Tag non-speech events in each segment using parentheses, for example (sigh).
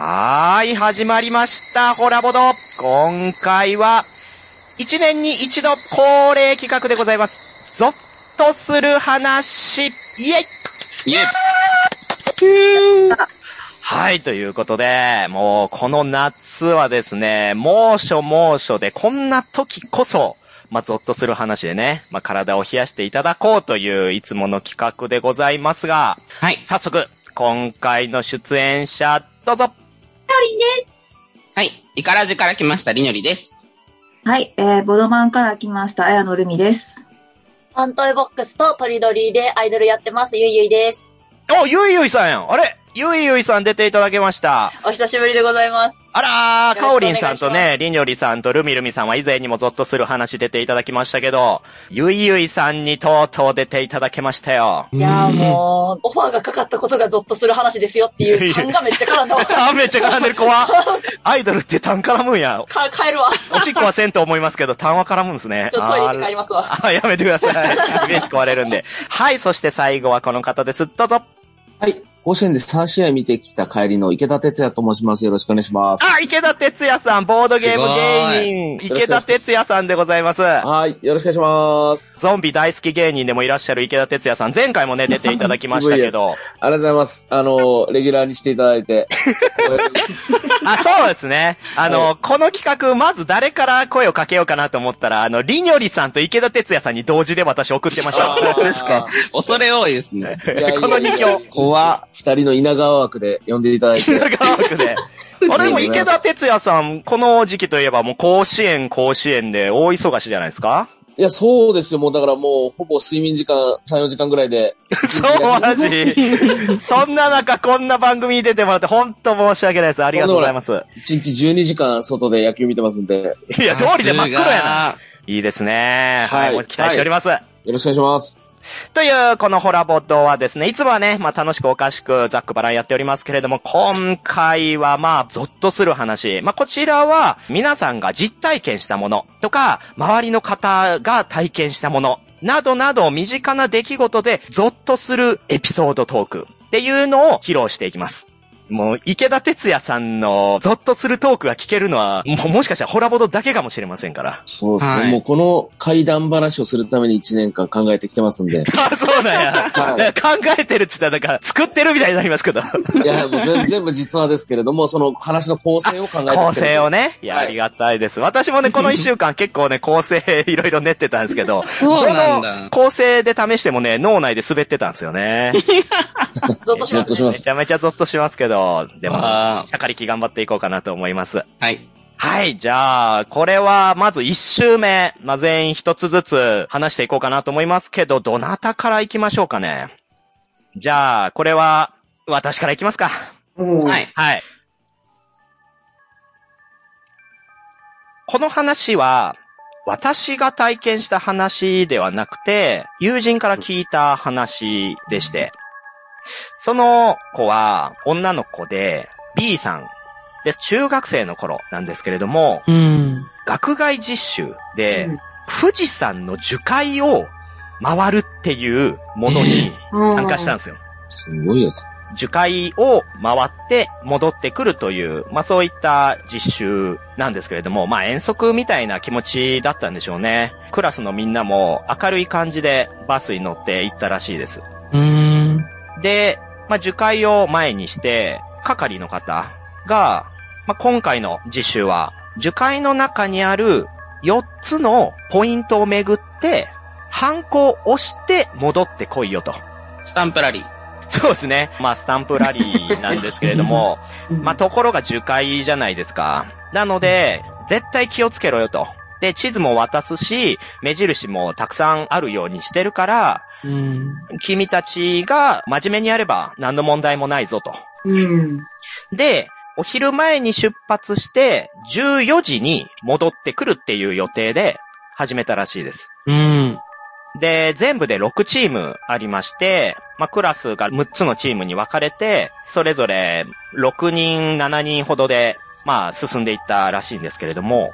はーい、始まりました、ホラボド。今回は、一年に一度恒例企画でございます。ゾッとする話、イエイイエはい、ということで、もう、この夏はですね、猛暑猛暑で、こんな時こそ、まあ、ゾッとする話でね、まあ、体を冷やしていただこうという、いつもの企画でございますが、はい。早速、今回の出演者、どうぞはい。イカラジから来ました、りのりです。はい、えー、ボドマンから来ました、綾野ルミです。ファントイボックスとトリドリでアイドルやってます、ゆいゆいです。お、ゆいゆいさんやんあれゆいゆいさん出ていただきました。お久しぶりでございます。あらー、かおりんさんとね、りんよりさんとるみるみさんは以前にもゾッとする話出ていただきましたけど、ゆいゆいさんにとうとう出ていただけましたよ。いやーもう、オファーがかかったことがゾッとする話ですよっていう (laughs) 感がめっちゃ絡んだわ。あ、めっちゃ絡んでる怖 (laughs) アイドルって単絡むんや。か、帰るわ。おしっこはせんと思いますけど、単は絡むんですね。ちょっとトイレ行って帰りますわ。あやめてください。イメージ壊れるんで。はい、そして最後はこの方です。どうぞ。はい。甲子園で3試合見てきた帰りの池田哲也と申します。よろしくお願いします。あ、池田哲也さん、ボードゲーム芸人、池田哲也さんでございます。はい。よろしくお願いします。ゾンビ大好き芸人でもいらっしゃる池田哲也さん、前回もね、出ていただきましたけど。ありがとうございます。あの、レギュラーにしていただいて。(laughs) あ、そうですね。あの、この企画、まず誰から声をかけようかなと思ったら、あの、りにょりさんと池田哲也さんに同時で私送ってました。そうですか。恐れ多いですね。(laughs) この二強。怖二人の稲川枠で呼んでいただいて。稲川区で。(laughs) あれでも池田哲也さん、この時期といえばもう甲子園、甲子園で大忙しじゃないですか？いや、そうですよ。もうだからもう、ほぼ睡眠時間3、4時間ぐらいで。(laughs) そう、マジ？そんな中、こんな番組に出てもらって、本当申し訳ないです。ありがとうございます。1日12時間外で野球見てますんで。よいや、通りで真っ黒やな。な。いいですね。はい、はい期待しております。ろしくお願いします。という、このホラボットはですね、いつもはね、まあ楽しくおかしくざっくばらんやっておりますけれども、今回はまあ、ゾッとする話。まあこちらは、皆さんが実体験したものとか、周りの方が体験したもの、などなど身近な出来事でゾッとするエピソードトークっていうのを披露していきます。もう、池田哲也さんのゾッとするトークが聞けるのは、もうもしかしたらホラボドだけかもしれませんから。そうですね。はいもうこの怪談話をするために1年間考えてきてますんで。(laughs) あ、そうなんや。はい考えてるって言ったら、なんか、作ってるみたいになりますけど。いや、もう全全部実話ですけれども、その話の構成を考えてきてる構成をね。いや、はいありがたいです。私もね、この一週間結構ね、構成いろいろ練ってたんですけど、そうなんどだの構成で試してもね、脳内で滑ってたんですよね。(laughs) ゾッとします、ね。ゾッとします。めちゃめちゃゾッとしますけど、でも、あしゃかりき頑張っていこうかなと思います。ーはい。はい、じゃあ、これは、まず一周目、まあ、全員一つずつ話していこうかなと思いますけど、どなたから行きましょうかね。じゃあ、これは、私から行きますか。おはい。はい。この話は、私が体験した話ではなくて、友人から聞いた話でして、その子は女の子で B さんで中学生の頃なんですけれども、うん。学外実習で富士山の樹海を回るっていうものに参加したんですよ。すごいやつ。樹海を回って戻ってくるという、まあそういった実習なんですけれども、まあ遠足みたいな気持ちだったんでしょうね。クラスのみんなも明るい感じでバスに乗って行ったらしいです。うん。で、まあ樹海を前にして、係の方が、まあ今回の実習は、樹海の中にある4つのポイントをめぐって、ハンコを押して戻ってこいよと。スタンプラリー。そうですね。まあ、スタンプラリーなんですけれども、(laughs) まあ、ところが樹海じゃないですか。なので、絶対気をつけろよと。で、地図も渡すし、目印もたくさんあるようにしてるから、うん。君たちが真面目にやれば何の問題もないぞと。うん。で、お昼前に出発して、14時に戻ってくるっていう予定で始めたらしいです。うん。で、全部で6チームありまして、まあ、クラスが6つのチームに分かれて、それぞれ6人、7人ほどで、まあ、進んでいったらしいんですけれども、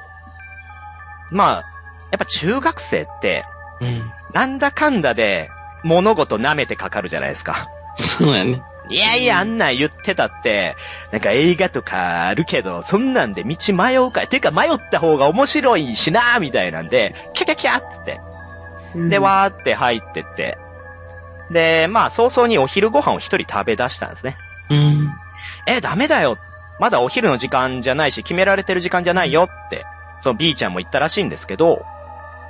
まあ、やっぱ中学生って、うん。なんだかんだで物事舐めてかかるじゃないですか。そうやね。いやいや、あんなん言ってたって、なんか映画とかあるけど、そんなんで道迷うか。てか迷った方が面白いしなみたいなんで、キャキャキャっつって。で、わーって入ってって。で、まあ、早々にお昼ご飯を一人食べ出したんですね。うん。え、ダメだよ。まだお昼の時間じゃないし、決められてる時間じゃないよって、その B ちゃんも言ったらしいんですけど、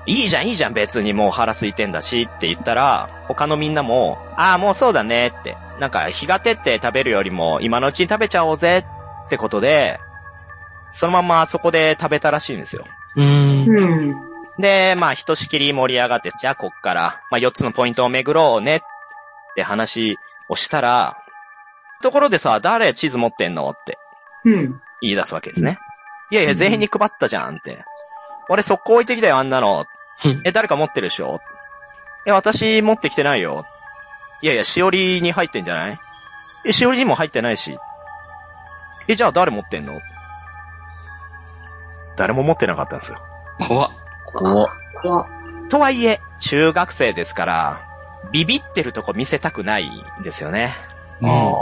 いいじゃん、いいじゃん、別にもう腹空いてんだしって言ったら、他のみんなも、ああ、もうそうだねって、なんか日が照って食べるよりも今のうちに食べちゃおうぜってことで、そのままそこで食べたらしいんですよ。うん。うん。で、まあ、ひとしきり盛り上がって、じゃあこっから、まあ、4つのポイントを巡ろうねって話をしたら、ところでさ、誰地図持ってんのってうん。言い出すわけですね。いやいや、全員に配ったじゃんって。俺速攻置いてきたよ、あんなの。え、誰か持ってるでしょ？え、私持ってきてないよ。いやいや、しおりに入ってんじゃない？え、しおりにも入ってないし。え、じゃあ誰持ってんの？誰も持ってなかったんですよ。怖っ。お怖っとはいえ、中学生ですから、ビビってるとこ見せたくないんですよね。うん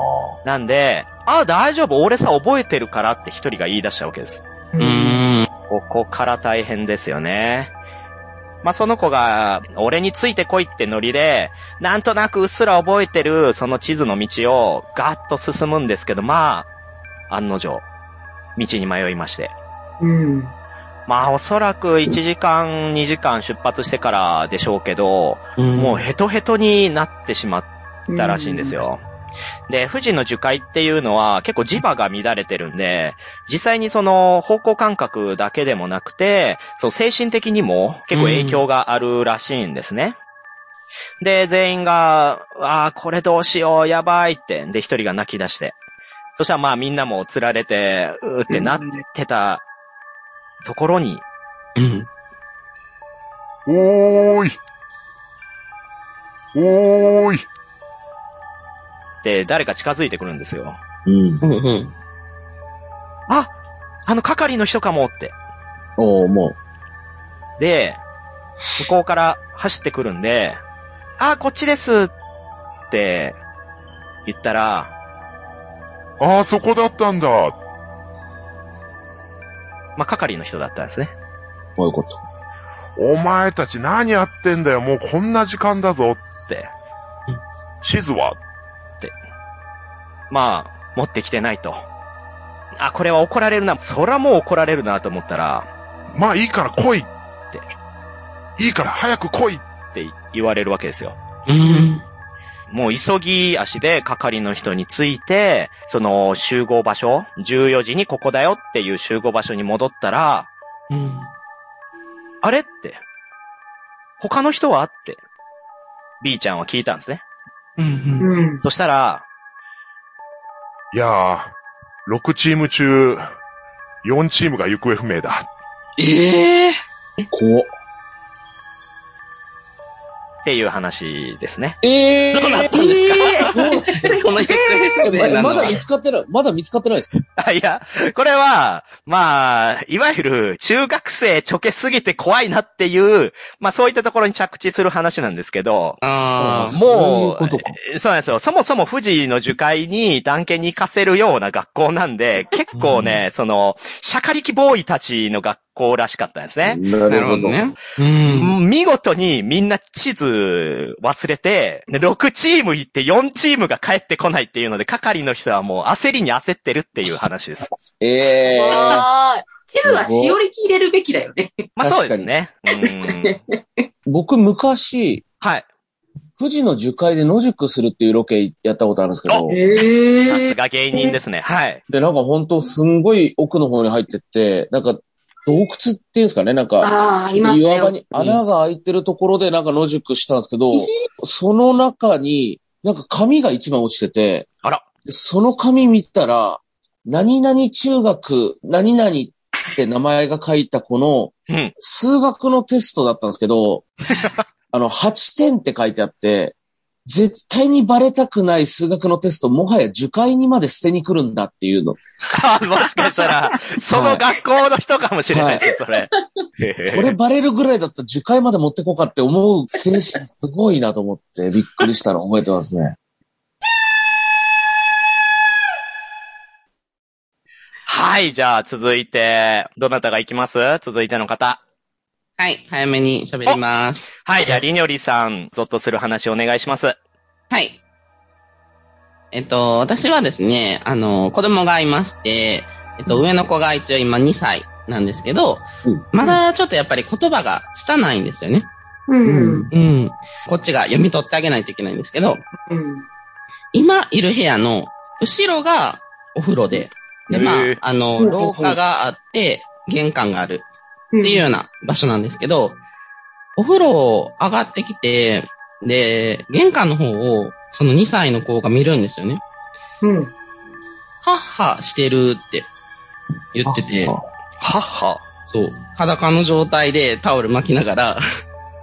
なんで、あ、大丈夫、俺さ覚えてるからって一人が言い出したわけです。う。ん。ここから大変ですよね。まあ、その子が、俺についてこいってノリで、なんとなくうっすら覚えてるその地図の道をガーッと進むんですけど、まあ、案の定、道に迷いまして。うん。まあ、おそらく1時間、2時間出発してからでしょうけど、もうヘトヘトになってしまったらしいんですよ。で、富士の樹海っていうのは結構磁場が乱れてるんで、実際にその方向感覚だけでもなくて、そう精神的にも結構影響があるらしいんですね。で、全員が、ああ、これどうしよう、やばいって、で、一人が泣き出して。そしたらまあみんなも釣られて、うーってなってたところに、うん。おーい。おーい。で、誰か近づいてくるんですよ。うん。うん。うん。ああの係の人かもって。おーもで、向こうから走ってくるんで、あ、こっちですって言ったら、ああ、そこだったんだ。まあ、係の人だったんですね。う、こういうこと。お前たち何やってんだよ。もうこんな時間だぞ。って、地図はまあ、持ってきてないと。あ、これは怒られるな。そらもう怒られるなと思ったら、まあいいから来いって。いいから早く来い。って言われるわけですよ。うん。もう急ぎ足で係の人について、その集合場所、14時にここだよっていう集合場所に戻ったら、うん。あれって、他の人はって、B ちゃんは聞いたんですね。うん。うん。そしたら、いやー、6チーム中、4チームが行方不明だ。ええ怖っ。っていう話ですね。えどうなったんですか？もう (laughs) この行方不明なのはままだ見つかってない、まだ見つかってないですか？あいや、これは、まあ、いわゆる中学生ちょけすぎて怖いなっていう、まあそういったところに着地する話なんですけど、ああ。もうそうそうなんですよ。そもそも富士の樹海に探検に行かせるような学校なんで、結構ね、その、シャカリキボーイたちの学校らしかったんですね。ななるほどね。うん。見事にみんな地図忘れて、で6チーム行って4チームが帰ってこないっていうので、係の人はもう焦りに焦ってるっていう話です。ええわーい。地図はしおりき入れるべきだよね。(laughs) まあそうですね。うん僕昔、はい。富士の樹海で野宿するっていうロケやったことあるんですけど、えさすが芸人ですね。はい。で、なんか本当すんごい奥の方に入ってって、なんか洞窟っていうんですかね、なんか、ああ、ありますね。岩場に穴が開いてるところでなんか野宿したんですけど、その中に、なんか紙が一枚落ちてて、あら。でその紙見たら、何々中学、何々って名前が書いた子のうん。数学のテストだったんですけど、(laughs) あの、8点って書いてあって、絶対にバレたくない数学のテスト、もはや受解にまで捨てに来るんだっていうの。(laughs) もしかしたら、その学校の人かもしれないですよ、それ。(laughs) これバレるぐらいだったら受解まで持ってこかって思う精神すごいなと思ってびっくりしたの覚えてますね。はい、じゃあ続いて、どなたが行きます？続いての方。はい、早めに喋ります。はい、じゃありにょりさん、ゾッとする話お願いします。はい。えっと、私はですね、あの、子供がいまして、えっと、上の子が一応今2歳なんですけど、うんまだちょっとやっぱり言葉が拙いんですよね。うん。うん。こっちが読み取ってあげないといけないんですけど、うん。今いる部屋の後ろがお風呂で、で、まああの、うん廊下があって、玄関があるっていうような場所なんですけど、お風呂上がってきて、で、玄関の方を、その2歳の子が見るんですよね。うん。はっはしてるって言ってて、はっは。そう、裸の状態でタオル巻きながら、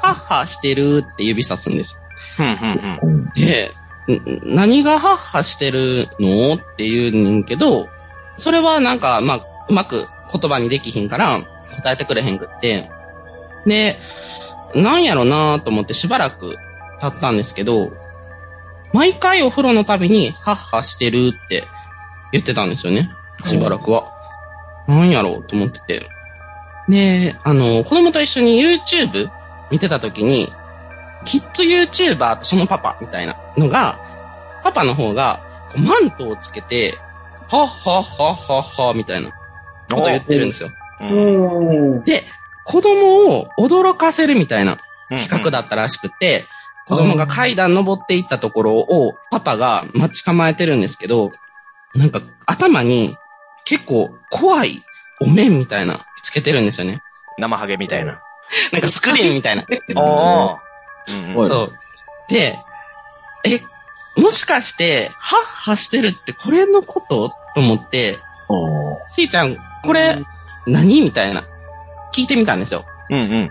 はっはしてるって指さすんですよ。ふんふんふん。で、ん何がはっはしてるの？って言うねんけど、それはなんか、まあ、うまく言葉にできひんから答えてくれへんくって。で、なんやろなと思ってしばらく経ったんですけど、毎回お風呂のたびに、はっはしてるって言ってたんですよね。しばらくは。なんやろうと思ってて。で、あの、子供と一緒に YouTube 見てた時に、キッズ YouTuber とそのパパみたいなのが、パパの方が、マントをつけて、はっはっはっはっはみたいなこと言ってるんですよ。で、子供を驚かせるみたいな企画だ。だったらしくて、子供が階段登っていったところをパパが待ち構えてるんですけど、なんか頭に結構怖いお面みたいなつけてるんですよね。生ハゲみたいな。なんかスクリーンみたいな。おー。うんうんはいそう。で、え、もしかして、はっはしてるってこれのこと？と思って、しーちゃん、これ、何みたいな。聞いてみたんですよ。うんうん。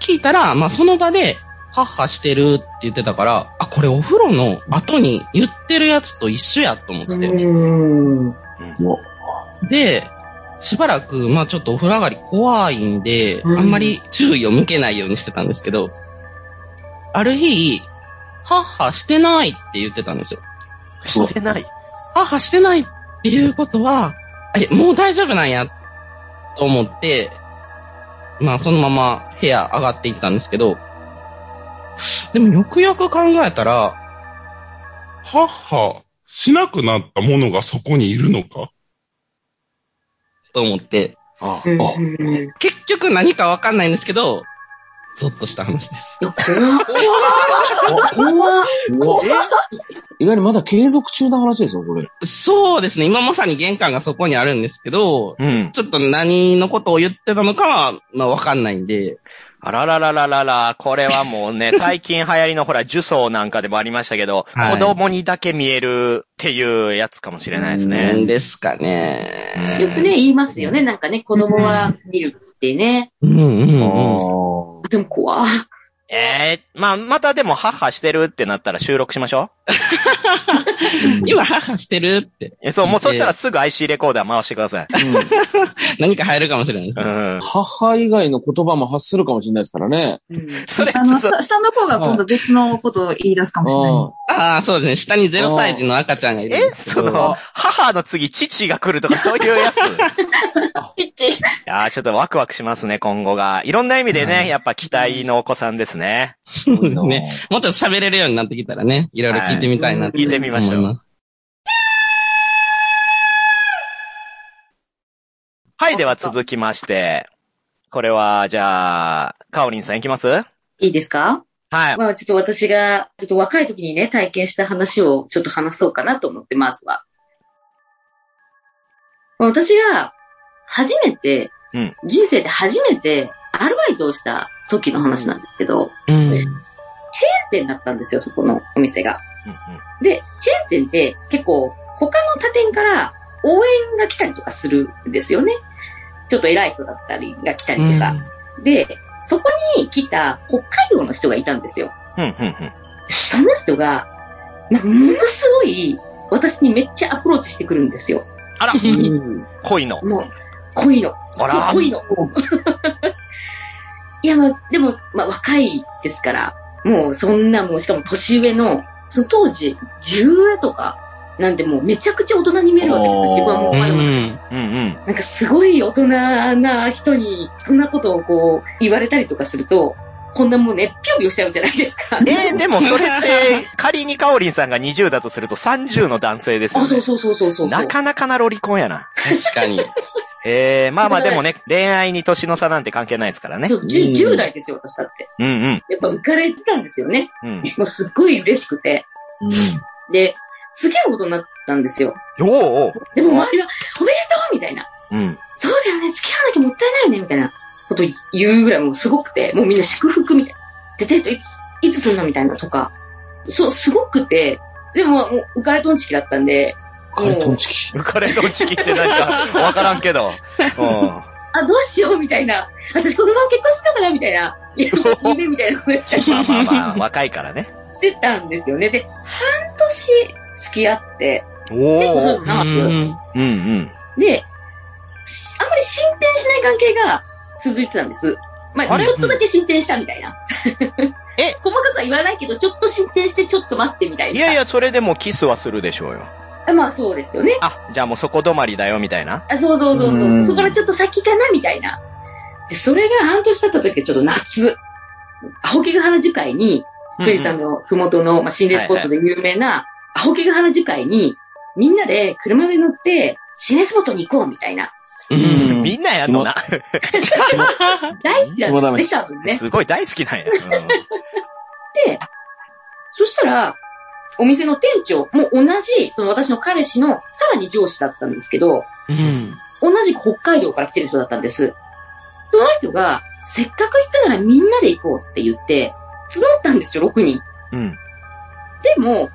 聞いたら、まあその場で、はっはしてるって言ってたから、あ、これお風呂の後に言ってるやつと一緒やと思って。うん。で、しばらく、まあちょっとお風呂上がり怖いんで、うんあんまり注意を向けないようにしてたんですけど、ある日、はっはしてないって言ってたんですよ。してない。はっはしてないっていうことは、え、もう大丈夫なんや、と思って、まあそのまま部屋上がっていったんですけど、でもよくよく考えたら、はっは、しなくなったものがそこにいるのか？と思って、あうん。結局何かわかんないんですけど、ゾッとした話です。怖っ。怖っ。意外にまだ継続中な話ですよ、これ。そうですね。今まさに玄関がそこにあるんですけど、うん。ちょっと何のことを言ってたのかは、まあわかんないんで。あらららららら、これはもうね、(laughs) 最近流行りのほら、呪詛なんかでもありましたけど、はい子供にだけ見えるっていうやつかもしれないですなんね。ですかね。よくね、言いますよね。なんかね、子供は見るってね。うんうんうん。でも怖っええまあ、またでも、母してるってなったら収録しましょ (laughs) 今、母してるって。そう、もうそしたらすぐ IC レコーダー回してください。(laughs) 何か入るかもしれないですね。うん。母以外の言葉も発するかもしれないですからね。それあの、下下の子が今度別のことを言い出すかもしれない。ああ、そうですね。下に0歳児の赤ちゃんがいるんえ。その、母の次、父が来るとかそういうやつ？ピッチ。いやーちょっとワクワクしますね、今後が。いろんな意味でね、はいやっぱ期待のお子さんですね。そうですね。もっと喋れるようになってきたらね、いろいろ聞いてみたいなって聞いてみましょう思います。はい、では続きまして。これは、じゃあ、カオリンさんいきます？はいいですか？い。まあちょっと私が、ちょっと若い時にね、体験した話をちょっと話そうかなと思って、まずは。まあ私が、初めて、うん人生で初めて、アルバイトをした時の話なんですけど、うん。チェーン店だったんですよ、そこのお店が。うんうんで、チェーン店って結構他の他店から応援が来たりとかするんですよね。ちょっと偉い人だったりが来たりとか。で、そこに来た北海道の人がいたんですよ。うん、うん、うん。その人が、ものすごい私にめっちゃアプローチしてくるんですよ。あら、うん恋の。もう、恋の。あら恋の。(laughs) いや、まあ、でも、まあ、若いですから、もう、そんな、もう、しかも年上の、その当時、10上とかなんでもうめちゃくちゃ大人に見えるわけですよ。自分はもううん。うんうん。なんかすごい大人な人にそんなことをこう言われたりとかすると、こんなもうね、ぴょぴょしちゃうじゃないですか。えー、でもそれって、(laughs) 仮にカオリンさんが20だとすると30の男性ですよあ、ね。そうそうそうそうそう。なかなかなロリコンやな。確かに。えー、まあまあでもね、恋愛に年の差なんて関係ないですからね。そう 10, 10代ですよ、私だって。うんうん。やっぱ浮かれてたんですよね。うん。もうすっごい嬉しくて。で、付き合うことになったんですよ。おーおーでも周りは、おめでとうみたいな。うん。そうだよね、付き合わなきゃもったいないよね、みたいなこと言うぐらいもうすごくて、もうみんな祝福みたいな。で、デートいつ、いつすんのみたいなとか。そう、すごくて、でも、もう浮かれとんちきだったんで、カレトンチキ。浮かれドンチキってなんか、わからんけど。うん。あ、どうしようみたいな。私このまま結婚するのかなみたいな。いや夢みたいなこと言って (laughs) まあまあまあ、若いからね。言ってたんですよね。で、半年付き合って、お結構そう長く。うんうんうん。で、しあんまり進展しない関係が続いてたんです。まあ、あれ？ちょっとだけ進展したみたいな。え？(laughs) 細かくは言わないけど、ちょっと進展してちょっと待ってみたいな。いやいや、それでもキスはするでしょうよ。あまあそうですよね。あ、じゃあもうそこ止まりだよ、みたいな。あそうそうそうそうう。んそこからちょっと先かなみたいな。で、それが半年経った時はちょっと夏。青木ヶ原樹海に、富士山のふもとの、まあ、心霊スポットで有名な、青木ヶ原樹海に、みんなで車で乗って、心霊スポットに行こうみたいな。ううんん。みんなやんのな。大好きなんですね、肝多分ね。すごい大好きなんや。で、そしたら、お店の店長も同じ、その私の彼氏のさらに上司だったんですけど、うん。同じく北海道から来てる人だったんです。その人が、せっかく行くならみんなで行こうって言って、募ったんですよ、6人。うん。うん。でも、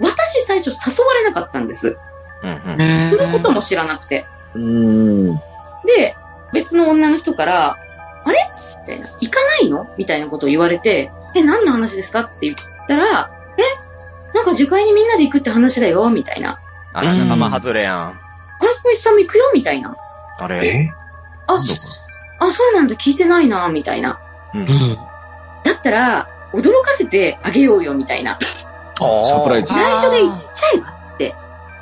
私最初誘われなかったんです。うんうん。そのことも知らなくて。うん。で、別の女の人から、あれ？みたいな。行かないの？みたいなことを言われて、え、何の話ですか？って言ったら、え、なんか樹海にみんなで行くって話だよみたいな。あら、仲間外れやん。カラスさんも行くよみたいな。あれあ、あ、そうなんだ、聞いてないな、みたいな。うんうん。だったら、驚かせてあげようよ、みたいな。サプライズ。最初で行っちゃえばって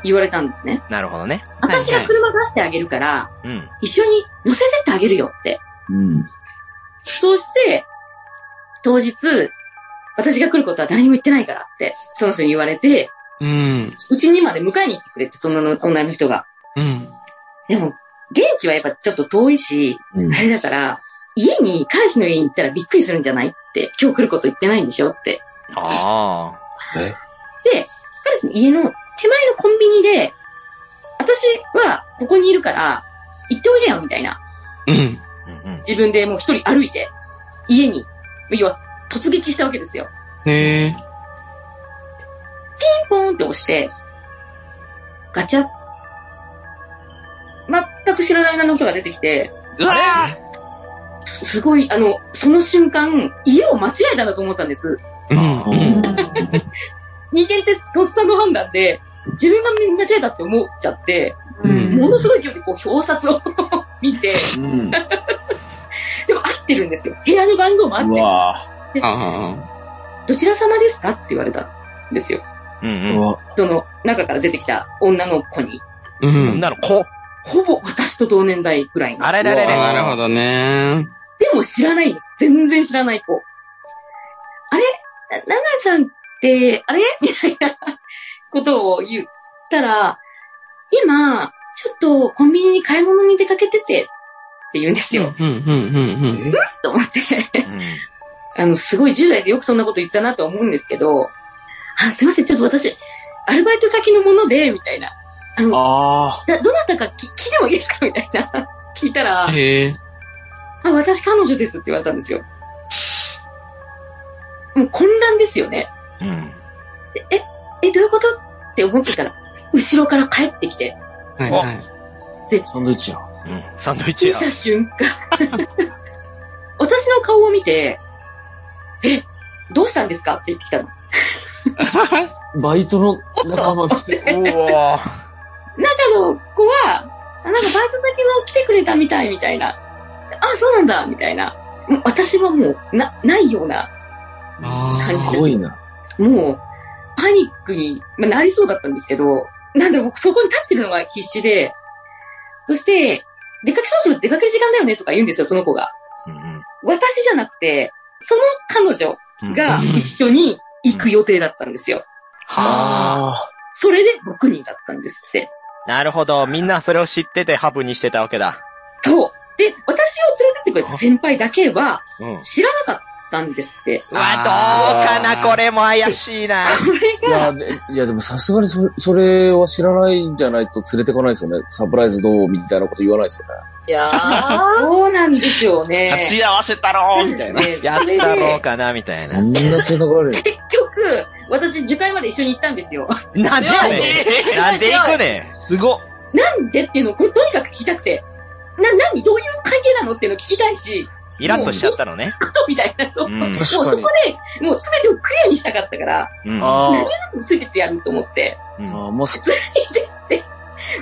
言われたんですね。なるほどね。私が車出してあげるから、うん。一緒に乗せてってあげるよって。うん。そうして、当日、私が来ることは誰にも言ってないからって、その人に言われて、うん。うちにまで迎えに来てくれって、その女の人が。うん。でも、現地はやっぱちょっと遠いし、うんあれだから、家に、彼氏の家に行ったらびっくりするんじゃないって、今日来ること言ってないんでしょって。あで、彼氏の家の手前のコンビニで、私はここにいるから、行っておいでよ、みたいな。うん。あ。うんうん。自分でもう一人歩いて、家に、要は突撃したわけですよ。ねえ。ピンポーンって押して、ガチャ全く知らない女の人が出てきて、うわすすごい、あの、その瞬間、家を間違えたんだと思ったんです。ーうん。うん。人間ってとっさの判断で、自分が間違えたって思っちゃって、うんものすごい勢いでこう表札を (laughs) 見て、うん。(laughs) でも合ってるんですよ。部屋の番号も合ってる。どちら様ですか？って言われたんですよ。うんぁ。うん。その中から出てきた女の子に。あ。うん。なるこ、ほぼ私と同年代ぐらいの。あれれれれ。なるほどね。でも知らないんです。全然知らない子。あれ？なナナさんって、あれ？(laughs) みたいなことを言ったら、今、ちょっとコンビニに買い物に出かけててって言うんですよ。うん、うん、うん、と思って。うんあの、すごい10代でよくそんなこと言ったなとは思うんですけど、あ、すいません、ちょっと私、アルバイト先のもので、みたいな。あの、あだどなたかき聞いてもいいですか？みたいな。(laughs) 聞いたら、うん。へえ。あ、私彼女ですって言われたんですよ。もう混乱ですよね。うん。え、どういうこと？って思ってたら、後ろから帰ってきて、はい、はい。あ、サンドイッチや。うん。サンドイッチや。見た瞬間、(laughs) 私の顔を見て、え、どうしたんですか？って言ってきたの。(laughs) バイトの仲間で。うわ中の子は、あなんかバイト先の来てくれたみたいみたいな。あ、そうなんだみたいな。もう私はもう、な、ないような、あすごいな。もう、パニックに、まあ、なりそうだったんですけど、なんだろう、僕そこに立ってるのが必死で、そして、出かけ、そろそろ出かける時間だよねとか言うんですよ、その子が。うんうん私じゃなくて、その彼女うんが一緒に行く予定だったんですよ。はあ。あそれで6人だったんですって。なるほど。みんなそれを知っててハブにしてたわけだ。そう。で、私を連れてってくれた先輩だけはうん。知らなかったんですって。うわ、どうかな、これも怪しいな。これいや、いやでもさすがにそそれは知らないんじゃないと連れてこないですよね。サプライズどうみたいなこと言わないですよね。いやー。そうなんでしょうね。立ち合わせたろみたいな。ねやったろうかな、みたいな。そんな性格悪い。結局、私、受会まで一緒に行ったんですよ。なんでやねん。なんで？行くねん。すごっ。なんでっていうのをとにかく聞きたくて。な、なにどういう関係なの？っていうのを聞きたいし、イラッとしちゃったのね。ことみたいな。そううんもうそこで、もう全てをクリアにしたかったから、うん。あ何をついてってやると思って。うんあー、もうす、で、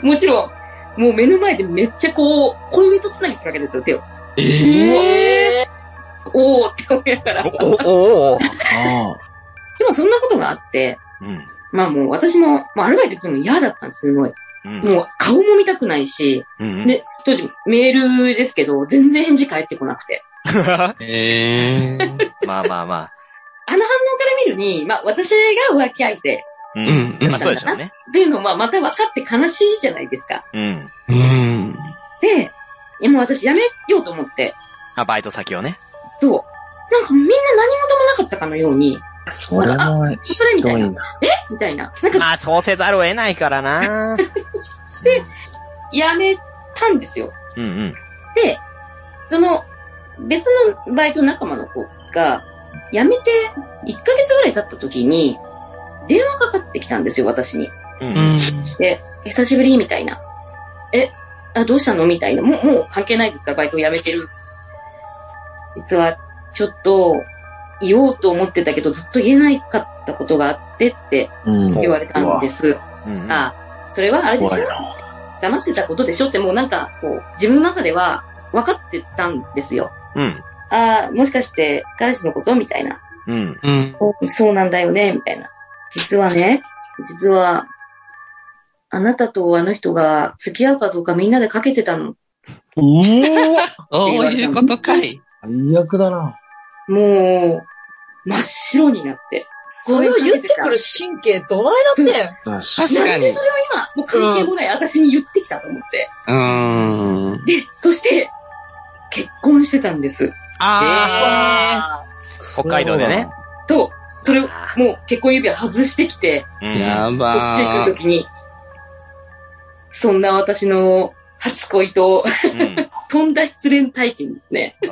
もちろん、もう目の前でめっちゃこう、恋人つなぎするわけですよ、手を。ええおーって思いながら。でお、お、お、お。(laughs) あもそんなことがあって、うん。まあもう私も、まあアルバイト行くのも嫌だったんです、すごい。うん。もう顔も見たくないし、うん。で、当時メールですけど、全然返事返ってこなくて。(laughs) ええまあまあまあの反応から見るに、まあ私が浮気相手あ。ううんうんまあそうでしょうね。っていうのをまあまた分かって悲しいじゃないですか。うん。うん。で、いやもう私やめようと思って、あ、バイト先をね。そう。なんかみんな何事もなかったかのように、あ。それも、それみたいなひどな。みたいな。なんかまあそうせざるを得ないからな。やめたんですよ。うんうん。で、その別のバイト仲間の子が、辞めて1ヶ月ぐらい経った時に、電話かかってきたんですよ、私に。う。うんん。で、久しぶりみたいな。え、あ、どうしたの？みたいな。もう、もう関係ないですか？ら、バイトを辞めてる。実は、ちょっと、言おうと思ってたけど、ずっと言えないかったことがあってってうん。言われたんです。うん。あ、それはあれでしょ？騙してたことでしょ？ってもうなんか、こう、自分の中では分かってたんですよ。うん。あもしかして彼氏のことみたいな。うん。うん。おそうなんだよねみたいな。実はね、実は、あなたとあの人が付き合うかどうかみんなでかけてたの。うわそういうことかい。最悪だな。もう、真っ白になって。それを言ってくる神経どないなってん確確かなんでそれをに。今、もう関係もない私に言ってきたと思って。うーん。で、そして、結婚してたんです。あ北海道でね。と、それをあもう結婚指輪外してきて。やこっちばー来ると。きに、そんな私の初恋とうん飛んだ失恋体験ですね。うん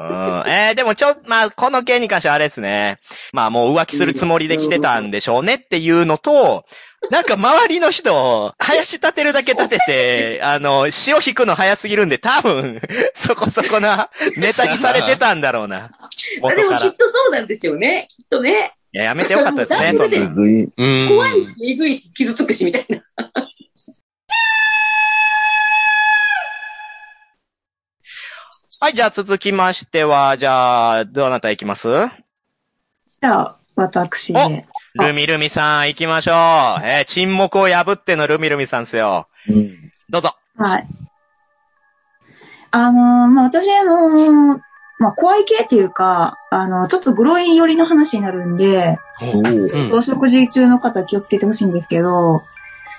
えー、でもちょ、まあ、この件に関してはあれですね。まあもう浮気するつもりで来てたんでしょうねっていうのと、なんか周りの人、林立てるだけ立てて、あの、潮引くの早すぎるんで多分、そこそこなネタにされてたんだろうな。あでもきっとそうなんでしょうね。きっとね。や、やめてよかったですね、(laughs) そん。怖いし、えぐいし、傷つくし、みたいな。はい、じゃあ続きましては、じゃあ、どなた行きます？じゃあ、私で。ルミルミさん行きましょう。えー沈黙を破ってのルミルミさんですよ。うん。どうぞ。はい。あのーまあ、私、あのーまあ、怖い系っていうか、あの、ちょっとグロい寄りの話になるんで、お食事中の方気をつけてほしいんですけど、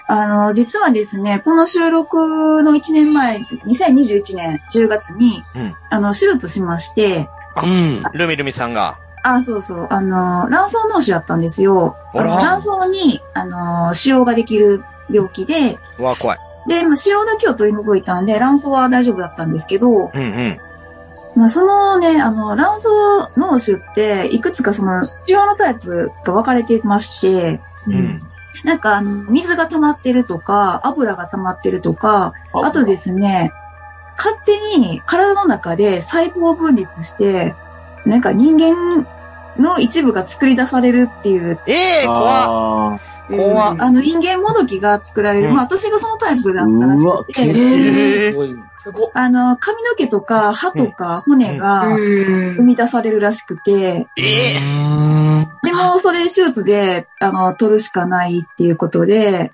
あの、実はですね、この収録の1年前、2021年10月に、うんあの、手術しまして、うん。ルミルミさんが。あ、そうそう、あの、卵巣脳腫だったんですよ。卵巣に、あの、腫瘍ができる病気で、うわ、怖い。で、まあ、腫瘍だけを取り除いたんで、卵巣は大丈夫だったんですけど、うんうん。まあ、そのね、あの、卵巣脳腫って、いくつかその、腫瘍のタイプが分かれてまして、うん。なんか、あの、水が溜まってるとか、油が溜まってるとか、あとですね、勝手に体の中で細胞を分裂して、なんか人間の一部が作り出されるっていう、ええ怖っ。あ怖っあの人間もどきが作られる。うんまあ私がそのタイプだーったらしくて、えー構すごい。すごっ。あの、髪の毛とか歯とか骨が生うん。み出されるらしくて、ええうんでもそれ手術で、あの、取るしかないっていうことで、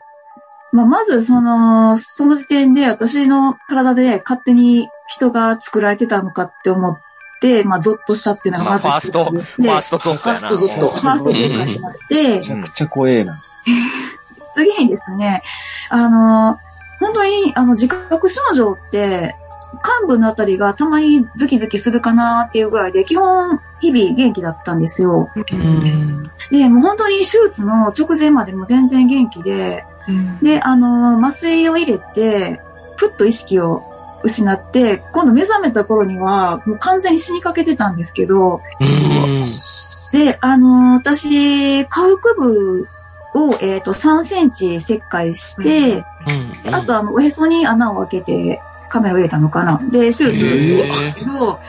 まあ、まず、その、その時点で私の体で勝手に人が作られてたのかって思って、まあ、ゾッとしたっていうのがまずまあファーストフでァーストゾットやな。ファーストゾットファーストゾッとしましてめ、ちゃくちゃ怖えな。次にですね、あの、本当に、あの、自覚症状って、幹部のあたりがたまにズキズキするかなっていうぐらいで、基本、日々元気だったんですよ。うん。で、もう本当に手術の直前までも全然元気で、で、あの、麻酔を入れて、ふっと意識を失って、今度目覚めた頃には、もう完全に死にかけてたんですけど、うん。で、あの、私、下腹部を、えっ、と、3センチ切開して、うん。あと、あの、おへそに穴を開けて、カメラを入れたのかな。で、手術したんですけど、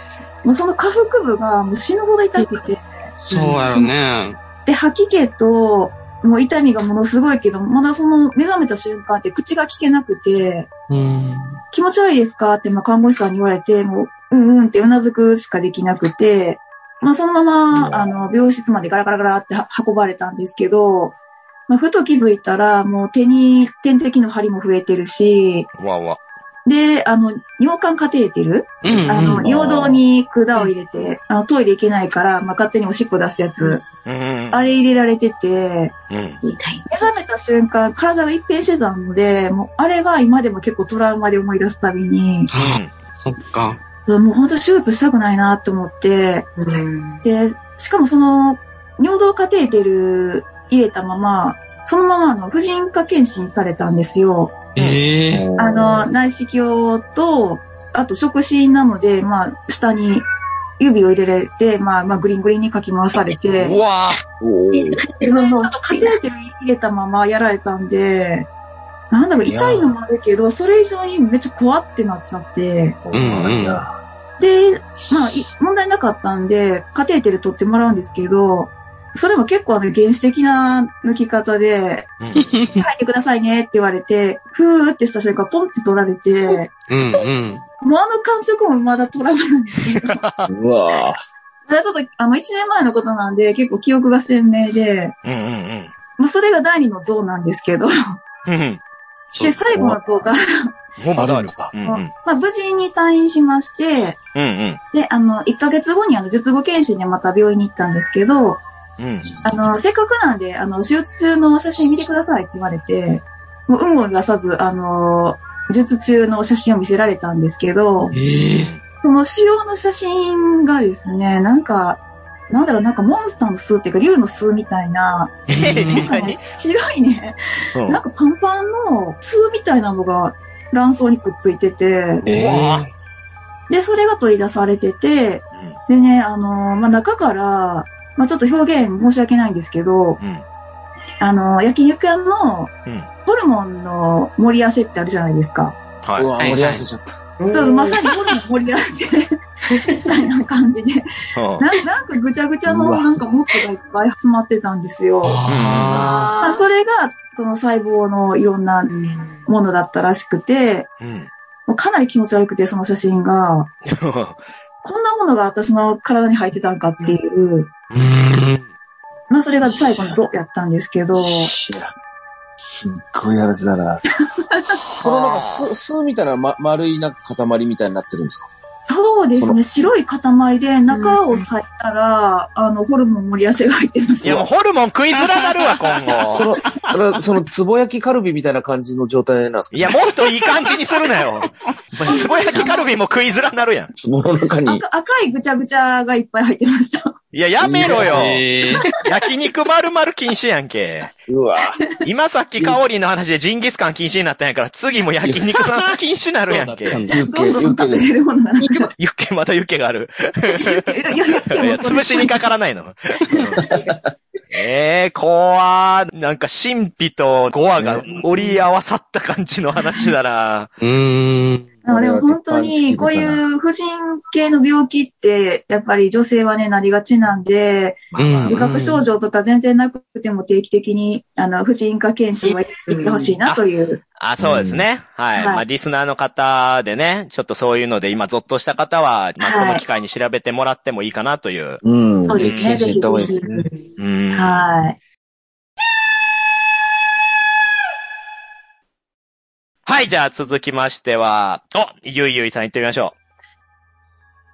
もうその下腹部がもう死ぬほど痛くて、そうやろね。で、吐き気と、もう痛みがものすごいけど、まだその目覚めた瞬間って口が聞けなくて、うん。気持ち悪いですか？って、まあ、看護師さんに言われて、もう、うんうんってうなずくしかできなくて、まあ、そのまま、あの、病室までガラガラガラっては運ばれたんですけど、まあ、ふと気づいたら、もう手に点滴の針も増えてるし、わわ。で、あの、尿管カテーテル、うん。あの、尿道に管を入れて、あの、トイレ行けないから、まあ、勝手におしっこ出すやつ、うん。あれ入れられてて、うん。痛い。目覚めた瞬間、体が一変してたので、もう、あれが今でも結構トラウマで思い出すたびに、そっか。もう本当手術したくないなと思って、で、しかもその、尿道カテーテル入れたまま、そのままあの婦人科検診されたんですよ。ええ。あの、内視鏡と、あと触診なので、まあ、下に指を入れられて、まあ、まあ、グリングリンにかき回されて、うわ。おー。でちょっとカテーテル入れたままやられたんで、なんだろう、痛いのもあるけど、それ以上にめっちゃ怖ってなっちゃって、うんうん。で、まあ、い問題なかったんで、カテーテル取ってもらうんですけど、それも結構あの原始的な抜き方で、うん書いてくださいねって言われて、ふーってした瞬間ポンって取られて、うんうん。もうあの感触もまだトラウマなんですけど、(laughs) うわまだちょっとあの1年前のことなんで結構記憶が鮮明で、うんうんまあそれが第二の像なんですけど、で、うん。うん。最後の像が、まだあるか。うんうん。まあ無事に退院しまして、うんうん。で、あの、1ヶ月後にあの、術後検診でまた病院に行ったんですけど、うん。あの、せっかくなんで、あの、手術中の写真見てくださいって言われて、もう、有無を言わさず、あの、術中の写真を見せられたんですけど、ええ。その腫瘍の写真がですね、なんか、なんだろう、なんかモンスターの巣っていうか、竜の巣みたいな、えなんかね、何？白いね、うんなんかパンパンの巣みたいなのが卵巣にくっついてて、えうわで、それが取り出されてて、でね、あの、まあ、中から、まあ、ちょっと表現申し訳ないんですけど、うん。あの、焼肉屋のうん、ホルモンの盛り合わせってあるじゃないですか。うはい。わ盛り合わせちゃった。そうまさにホルモン盛り合わせみたいな感じで、うんななんかぐちゃぐちゃのなんかモツがいっぱい詰まってたんですよ。まあ、あそれが、その細胞のいろんなものだったらしくて、うん。もうかなり気持ち悪くて、その写真が、(laughs) こんなものが私の体に入ってたんかっていう。まあそれが最後のゾやったんですけど、すっごい話だな。(laughs) そのなんか巣、巣みたいな、ま、丸いなんか塊みたいになってるんですか？そうですね、白い塊で中を裂いたら、あの、ホルモン盛り合わせが入ってましいやもうた。ホルモン食いづらなるわ、(laughs) 今後。その、その、つぼ焼きカルビみたいな感じの状態なんですか？いや、もっといい感じにするなよ。つぼ焼きカルビも食いづらなるやん。つぼの中に。赤赤いぐちゃぐちゃがいっぱい入ってました。いや、やめろよ。ええ。焼肉丸々禁止やんけ。うわ今さっき香りの話でジンギスカン禁止になったんやから、次も焼肉丸々禁止になるやんけ。ユッケ、ユッケです。ユッケ、またユッケがある。て。いやいやいやいや、潰しにかからないの。ええー、怖ーなんか神秘とゴアが折り合わさった感じの話だな。うーん。あでも本当に、こういう婦人系の病気って、やっぱり女性はね、なりがちなんで、うん自覚症状とか全然なくても定期的に、あの、婦人科検診は行ってほしいなという。あ、そうですね。はい。はいまあ、リスナーの方でね、ちょっとそういうので今ゾッとした方は、まあ、はいこの機会に調べてもらってもいいかなという。うん。そうですね、ぜひ検ぜひ診行った方がいいですね。うん。はい。はい、じゃあ続きましては、お、ゆいゆいさん行ってみましょ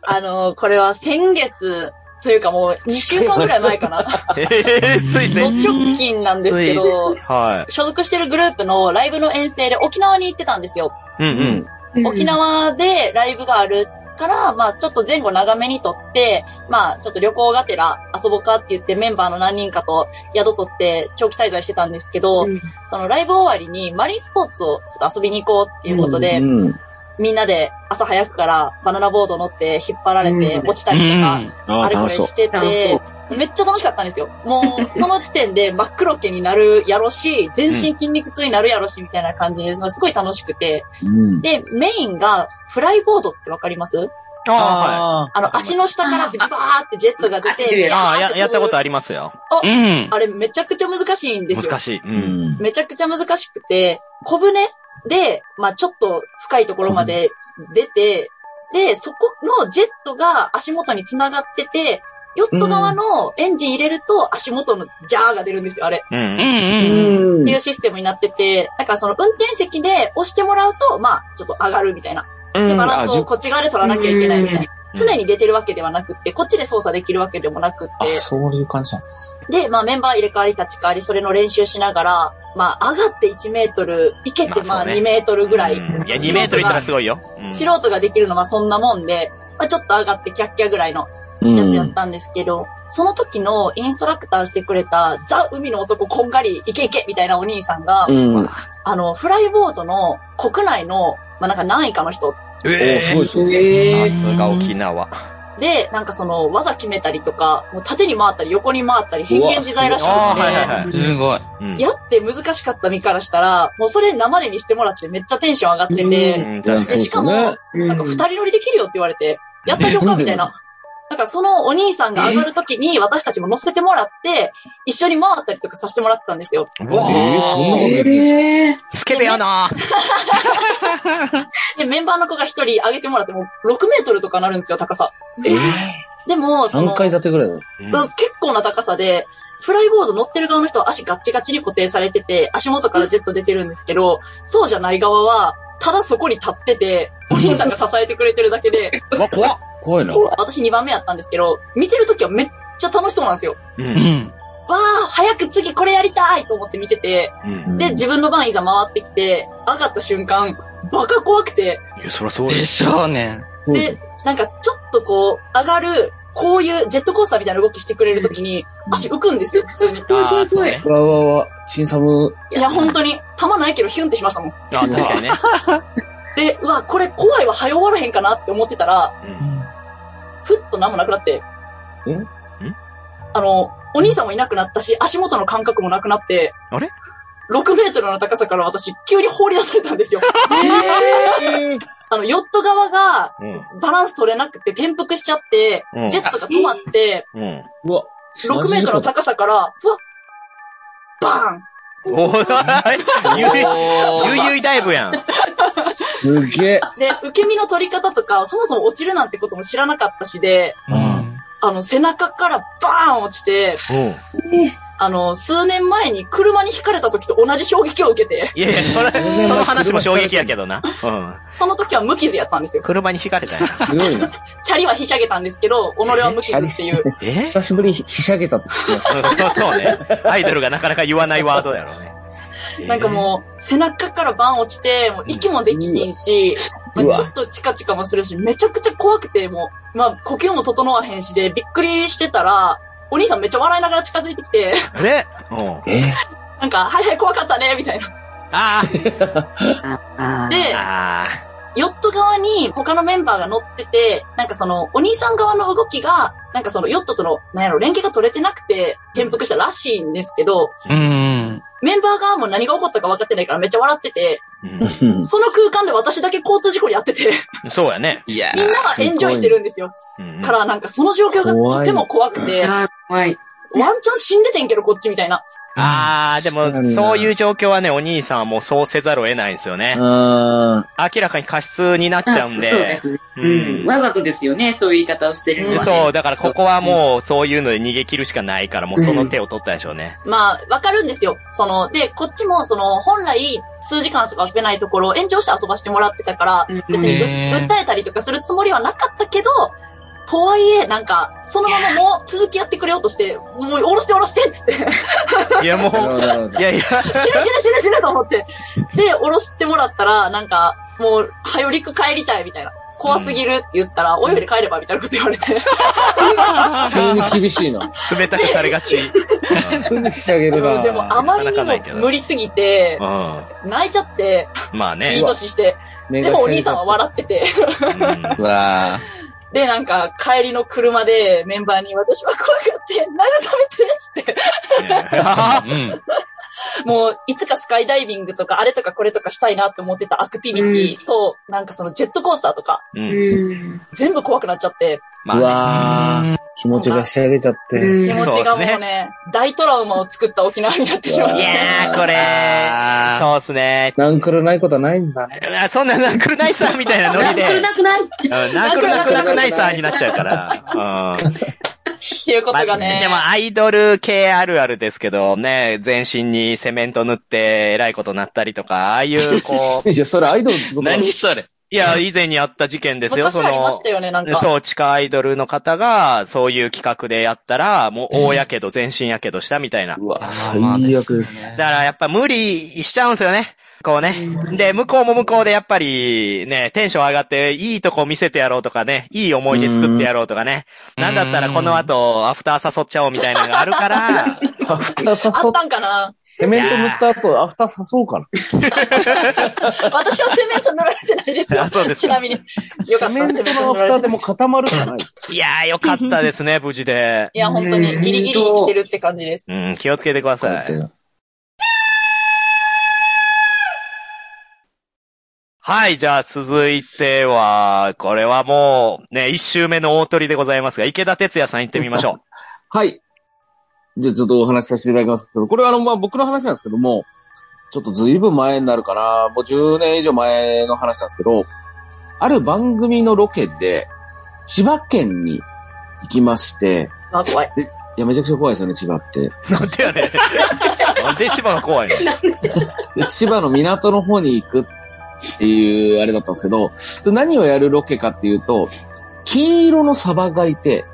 あの、これは先月、というかもう2週間ぐらい前かな。う。(laughs) えー、ついド先直近なんですけど、は所属してるグループのライブの遠征で沖縄に行ってたんですよ。い。うんうん。沖縄でライブがあるから、まあちょっと前後長めにとって、まあちょっと旅行がてら遊ぼうかって言ってメンバーの何人かと宿取って長期滞在してたんですけど、そのライブ終わりにマリンスポーツをちょっと遊びに行こうっていうことで、うん。みんなで朝早くからバナナボード乗って引っ張られてうん。落ちたりとか、あれこ。れしててそ、めっちゃ楽しかったんですよ。もう、(laughs) その時点で真っ黒けになるやろし、全身筋肉痛になるやろし、みたいな感じです。すごい楽しくて。うん。で、メインが、フライボードってわかります？ああ、はい。ああの、足の下からブチバーってジェットが出て、あああ、や、やったことあありますよ。うん。あれめちゃくちゃ難しいんですよ。難しい。う。うんん。めちゃくちゃ難しくて、小舟で、まあちょっと深いところまで出て、で、そこのジェットが足元に繋がってて、ヨット側のエンジン入れると足元のジャーが出るんですよ、あれ。うんうん。うん。うん。っていうシステムになってて、だからその運転席で押してもらうと、まあちょっと上がるみたいな。で、バランスをこっち側で取らなきゃいけないみたいな。常に出てるわけではなくって、こっちで操作できるわけでもなくってあ、。そういう感じなんで、まあメンバー入れ替わり立ち替わり、それの練習しながら、まあ上がって1メートル、行けてまあまあそうね2メートルぐらい。うんいや、2メートルいったらすごいよ。うん素人ができるのはそんなもんで、まあちょっと上がってキャッキャぐらいのうやつやったんですけど、その時のインストラクターしてくれたザ・海の男こんがりいけいけみたいなお兄さんが、うん。あの、フライボードの国内の、まあなんか何位かの人えおすごいですえよ。さすが沖縄。で、なんかその技決めたりとか、もう縦に回ったり横に回ったり変幻自在らしくて、ああ、はいはいはい。すごい。うんやって難しかった身からしたら、もうそれ生で見してもらってめっちゃテンション上がってて。でしかも、うんなんか二人乗りできるよって言われて、やったよかみたいな。なんかそのお兄さんが上がるときに私たちも乗せてもらって、一緒に回ったりとかさせてもらってたんですよ。えーそんなえスケベやな (laughs) で、メンバーの子が一人上げてもらっても6メートルとかなるんですよ、高さ。えでも、その3階建てぐらいだ。うん結構な高さで、フライボード乗ってる側の人は足ガッチガチに固定されてて、足元からジェット出てるんですけど、そうじゃない側は、ただそこに立ってて、お兄さんが支えてくれてるだけで、うわ、怖っ。怖いな。私2番目やったんですけど、見てるときはめっちゃ楽しそうなんですよ。う。うんん。わあ、早く次これやりたいと思って見てて、うん。で、自分の番いざ回ってきて、上がった瞬間、バカ怖くて、いや、そらそうで。しょうね。で、なんかちょっとこう、上がる、こういうジェットコースターみたいな動きしてくれるときに、足浮くんですよ、普通に。ああ、そうね。うわうわうわ、新サム、いや、本当に、弾ないけどヒュンってしましたもん。あ確かにね。(laughs) で、うわ、これ怖いわ、早終わらへんかなって思ってたら、うんふっと何もなくなって。んん？あの、お兄さんもいなくなったし、足元の感覚もなくなって、あれ ?6 メートルの高さから私、急に放り出されたんですよ。(laughs) あの、ヨット側がうん。バランス取れなくて転覆しちゃって、うんジェットが止まって、うん。うわ、6メートルの高さから、ふわっバーンおーい、ゆい、ゆいゆいダイブやん。すげえ。で、受け身の取り方とか、そもそも落ちるなんてことも知らなかったしで、うん。あの、背中からバーン落ちて、うん。あの、数年前に車に轢かれた時と同じ衝撃を受けて、いやいや、それ、その話も衝撃やけどな。うん。その時は無傷やったんですよ。車に引かれたんや。すごいな。チャリはひしゃげたんですけど、己は無傷っていう。え？久しぶりにひしゃげたって聞きました。そうね。アイドルがなかなか言わないワードやろうね。なんかもう、背中からバン落ちて、もう息もできひんし、まあ、ちょっとチカチカもするし、めちゃくちゃ怖くて、もう、まあ、呼吸も整わへんしで、びっくりしてたら、お兄さんめっちゃ笑いながら近づいてきて、え？で、うん。えなんか、はいはい怖かったね、みたいな。ああでヨット側に他のメンバーが乗ってて、なんかその、お兄さん側の動きが、なんかその、ヨットとの、なんやろ、連携が取れてなくて、転覆したらしいんですけど、うん。メンバー側も何が起こったか分かってないからめっちゃ笑ってて、その空間で私だけ交通事故に遭ってて、そうやね。いやみんなはエンジョイしてるんですよ。うんから、なんかその状況がとても怖くて、あ、怖い。ワンチャン死んでてんけど、こっちみたいな。あー、でも、そういう状況はね、お兄さんはもうそうせざるを得ないんですよね。うん。明らかに過失になっちゃうんそうでで。すね。ううんん。わざとですよね、そういう言い方をしてるのは、ね。そう、だからここはもうそういうので逃げ切るしかないから、もうその手を取ったでしょうね。まあ、わかるんですよ。その、で、こっちも、その、本来、数時間しか遊べないところを延長して遊ばしてもらってたから、うん別に訴えたりとかするつもりはなかったけど、とはいえ、なんか、そのままもう続きやってくれようとして、もう、下ろして下ろしてっつって、死ぬいや、もう、い。やいや、死ぬ死ぬ死ぬと思って。で、下ろしてもらったら、なんか、もう、はよ陸帰りたいみたいな。怖すぎるって言ったら、おいより帰ればみたいなこと言われて。急に厳しいな。冷たくされがち。すぐ仕上げるな。でも、あまりにも無理すぎてう、ん。泣いちゃって、いいまあね。年して。目でもお兄さんは笑ってて。うわで、なんか、帰りの車でメンバーに私は怖がって、慰めて、つって。うん。もう、いつかスカイダイビングとか、あれとかこれとかしたいなって思ってたアクティビティと、なんかそのジェットコースターとか、う。うんん。全部怖くなっちゃって、うまあね。わー気持ちが仕上げちゃって。うん気持ちがもうね、大トラウマを作った沖縄になってしまっうわて。いやー、これ、そうっすね。なんくるないことはないんだね。あそんなナンクルナイサーみたいなノリで。なんくるなくない？うんナンクルナクナクナイサーになっちゃうから。うん。っていうことがね。でもアイドル系あるあるですけどね、全身にセメント塗ってえらいことなったりとか、ああいうこう、(laughs) いや、それアイドルの仕事だろ何それいや、以前にあった事件ですよ、その昔ありまし、たよね、なんか。そう、地下アイドルの方が、そういう企画でやったら、もう大やけど、全身やけどしたみたいな。うわ、まあ最まあ悪です。ねだからやっぱ無理しちゃうんですよね。こうね。で、向こうも向こうでやっぱりね、テンション上がって、いいとこ見せてやろうとかね、いい思い出作ってやろうとかね。うんなんだったらこの後、アフター誘っちゃおうみたいなのがあるから、(laughs) アフターあ誘っったんかな？セメント塗った後、アフター誘おうかな。私はセメント塗られてないですよ。あそうですちなみに。よかセった、メントのアフターでも固まるじゃないですか。いやーよかったですね、無事で。いや、本当にギリギリ生きてるって感じです。うん、気をつけてください。はい、じゃあ続いては、これはもう、ね、一周目の大鳥でございますが、池田哲也さん行ってみましょ (laughs) はい。じゃあちょっとお話しさせていただきますけど、これはあの、まあ、僕の話なんですけども、ちょっとずいぶん前になるかな、もう10年以上前の話なんですけど、ある番組のロケで、千葉県に行きまして、あ、怖い。いや、めちゃくちゃ怖いですよね、千葉って。う。なんでやねん。(laughs) なんで芝が怖いの？で千葉の港の方に行くっていうあれだったんですけど、それ何をやるロケかっていうと、金色のサバがいて、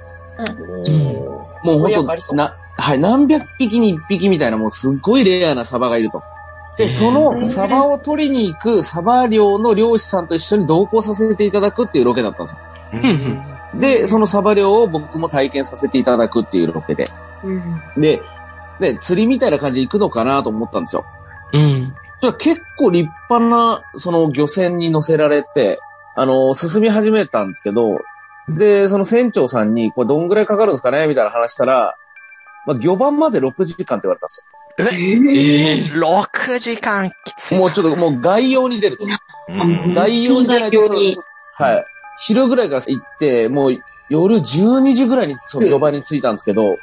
もうご利益ありそう本当な、はい、何百匹に一匹みたいなもうすっごいレアなサバがいると。で、そのサバを取りに行くサバ漁の漁師さんと一緒に同行させていただくっていうロケだったんですで、そのサバ漁を僕も体験させていただくっていうロケで。うん。で、で、釣りみたいな感じで行くのかなと思ったんですよ。うん。じゃあ結構立派な、その漁船に乗せられて、あの、進み始めたんですけど、で、その船長さんに、これどんぐらいかかるんですかねみたいな話したら、まあ、魚番まで6時間って言われたんですええ6時間きつい。よ。もうちょっと、もう概要に出ると。うん概要に出ないと、はい。昼ぐらいから行って、もう夜12時ぐらいにその魚番に着いたんですけど、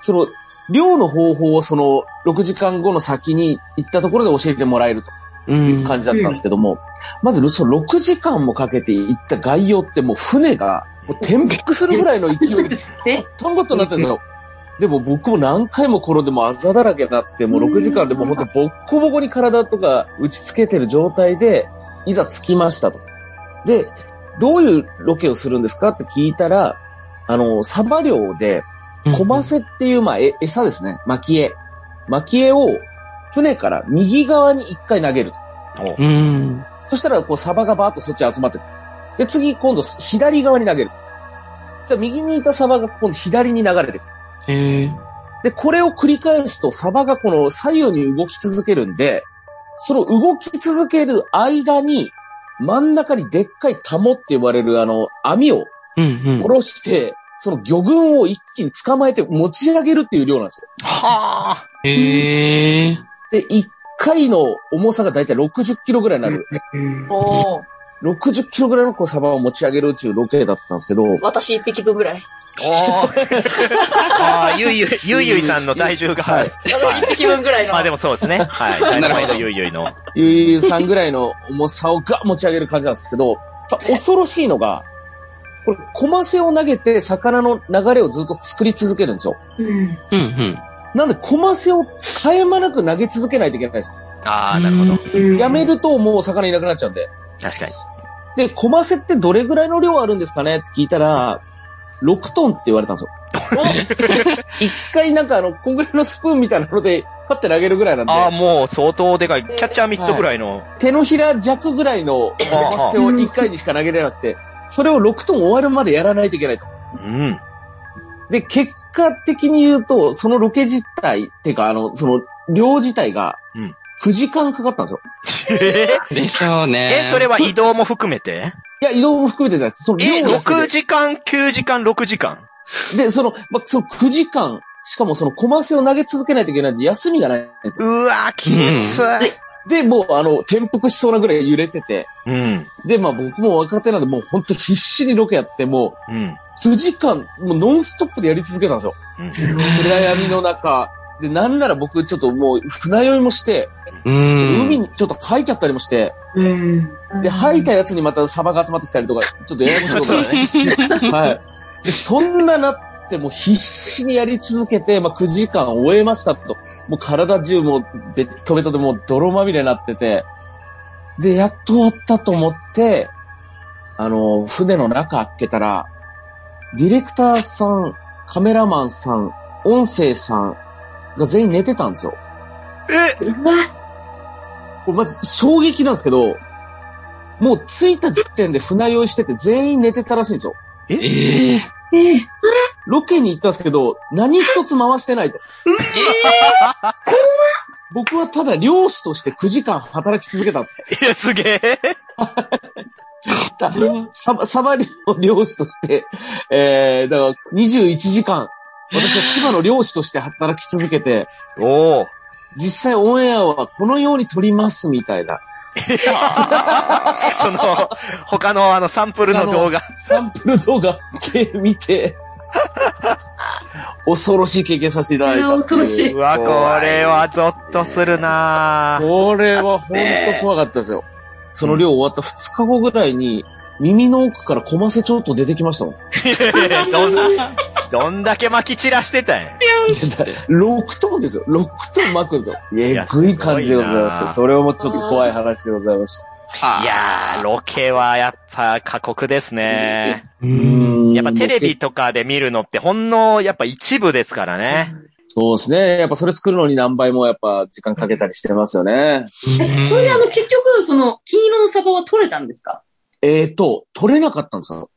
その、漁の方法をその6時間後の先に行ったところで教えてもらえると。う。いうん感じだったんですけども、まずその6時間もかけて行った概要ってもう船がもう転覆するぐらいの勢いで、えとんごとなってるんですよ。でも僕も何回も転んでもあざだらけになって、もう6時間でもう本当ボッコボコに体とか打ち付けてる状態で、いざ着きましたと。で、どういうロケをするんですかって聞いたら、あの、サバ漁で、コマセっていう、まあ、え、餌ですね。巻き絵。巻き絵を船から右側に一回投げると。うん。そしたら、こう、サバがバーッとそっち集まってくる。で、次、今度、左側に投げる。そしたら、右にいたサバが今度左に流れてくる。ええで、これを繰り返すと、サバがこの左右に動き続けるんで、その動き続ける間に、真ん中にでっかいタモって呼ばれるあの、網をうんうん下。ろして、その魚群を一気に捕まえて持ち上げるっていう量なんですよ。はあ。ええで、一回の重さがだいたい60キロぐらいになる。うんおー60キロぐらいのこうサバを持ち上げる宇宙ロケだったんですけど、私一匹分ぐらい。おーああ、ゆいゆい、ゆいゆいさんの体重が、はい私一匹分ぐらいの。まあでもそうですね。はい。ダイナマイトゆいゆいの。ゆいゆいさんぐらいの重さをが持ち上げる感じなんですけど、さ恐ろしいのが、これ、コマセを投げて魚の流れをずっと作り続けるんですよ。うん。うんうん。なんで、コマセを絶え間なく投げ続けないといけないんですよ。ああ、なるほど。うんやめるともう魚いなくなっちゃうんで。確かに。で、コマセってどれぐらいの量あるんですかね？って聞いたら、6トンって言われたんですよ。(laughs) 一回なんかあの、こんぐらいのスプーンみたいなので、パッて投げるぐらいなんで、ああ、もう相当でかい。キャッチャーミットぐらいの。手のひら弱ぐらいのコマセを1回にしか投げれなくて、それを6トン終わるまでやらないといけないと。うん。で、結果的に言うと、そのロケ自体、っていうか、あの、その、量自体がうん、9時間かかったんですよ。え (laughs) でしょうね。え、それは移動も含めて？いや、移動も含めてじゃないです。そのえ、量だけで6時間、9時間、6時間で、その、ま、その9時間、しかもそのコマセを投げ続けないといけないんで、休みがないんですよ。うわ、きつい。で、もう、あの、転覆しそうなぐらい揺れてて、うん。で、まあ僕も若手なんで、もう本当必死にロケやって、もうん。う、9時間、もうノンストップでやり続けたんですよ。うんすごい。暗闇の中。で、なんなら僕、ちょっともう、船酔いもして、うん。海にちょっと吐いちゃったりもして、うん。で、吐いたやつにまたサバが集まってきたりとか、ちょっとややこしいことがねして、(laughs) はい。で、そんななって、もう必死にやり続けて、まあ9時間終えましたと。もう体中もうベッドベトでもう泥まみれになってて、で、やっと終わったと思って、あの、船の中開けたら、ディレクターさん、カメラマンさん、音声さんが全員寝てたんですよ。え？(laughs) これまず衝撃なんですけど、もう着いた時点で船酔いしてて全員寝てたらしいんですよ。え？えええロケに行ったんですけど、何一つ回してないと。(laughs) 僕はただ漁師として9時間働き続けたんですよ。いや、すげえ。(laughs) たサバ、サバ漁漁師として、えー、だから21時間、私は千葉の漁師として働き続けて、おお。実際オンエアはこのように撮りますみたいな。(laughs) その、他のあのサンプルの動画。サンプル動画で見て、(laughs) 恐ろしい経験させていただいた恐ろしいうわ、これはゾッとするなぁこれは本当怖かったですよ。その量終わった2日後ぐらいに、耳の奥からコマセちょっと出てきましたもん。どん、どんだけ巻き散らしてたんや。6トンですよ。6トン巻くんですよ。えやぐい感じでございます。それもちょっと怖い話でございました。いやー、ロケはやっぱ過酷ですね。うん。やっぱテレビとかで見るのってほんの、やっぱ一部ですからね。そうですね。やっぱそれ作るのに何倍もやっぱ時間かけたりしてますよね。え、それであの、結局、その、金色のサバは取れたんですか？えーと、取れなかったんですよ。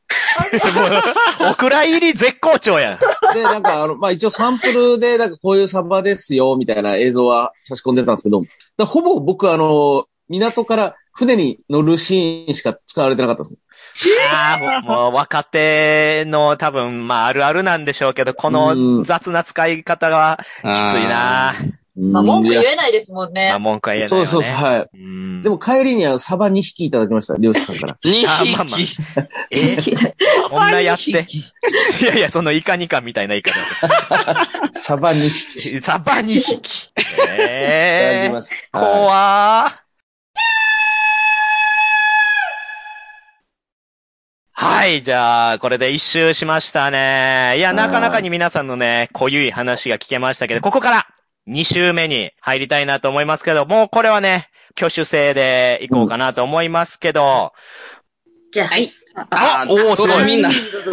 (laughs) お蔵入り絶好調やん。で、なんか、あの、まあ、一応サンプルで、なんかこういうサバですよ、みたいな映像は差し込んでたんですけど、だほぼ僕、あの、港から船に乗るシーンしか使われてなかったです。ああ、もう若手の多分、まああるあるなんでしょうけど、こうのん雑な使い方はきついなまあ、文句言えいないですもんねまあ。文句は言えないよね。そうそうそう、はい。うんでも帰りにあの、サバ2匹いただきました、漁師さんから。2 (laughs) あまあまあ匹。え？こんなやって。二匹 (laughs) いやいや、そのイカニカみたいな言い方。サバ2匹いサバ2匹。ただええきました。はい怖ー。はい、じゃあ、これで一周しましたね。いや、なかなかに皆さんのね、濃ゆい話が聞けましたけど、ここから2周目に入りたいなと思いますけど、もうこれはね、挙手制でいこうかなと思いますけど、じゃあ、はい。あおーすごいみんな。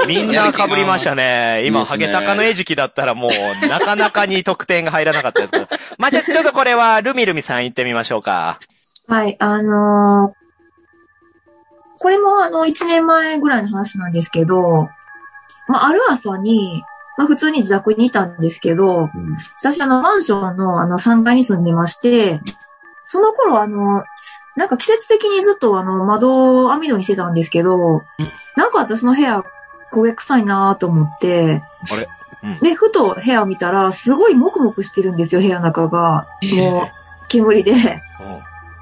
みんな被りましたね。今、いいですねハゲタカの餌食だったらもう、なかなかに得点が入らなかったですけど。まあ、じゃあ、ちょっとこれは、ルミルミさん行ってみましょうか。はい、あのーこれもあの、1年前ぐらいの話なんですけど、まあ、ある朝に、まあ、普通に自宅にいたんですけど、私あの、マンションのあの、3階に住んでまして、その頃あの、なんか季節的にずっとあの、窓を網戸にしてたんですけど、なんか私の部屋焦げ臭いなと思って、あれ？うんで、ふと部屋を見たら、すごいもくもくしてるんですよ、部屋の中が。もう、煙で。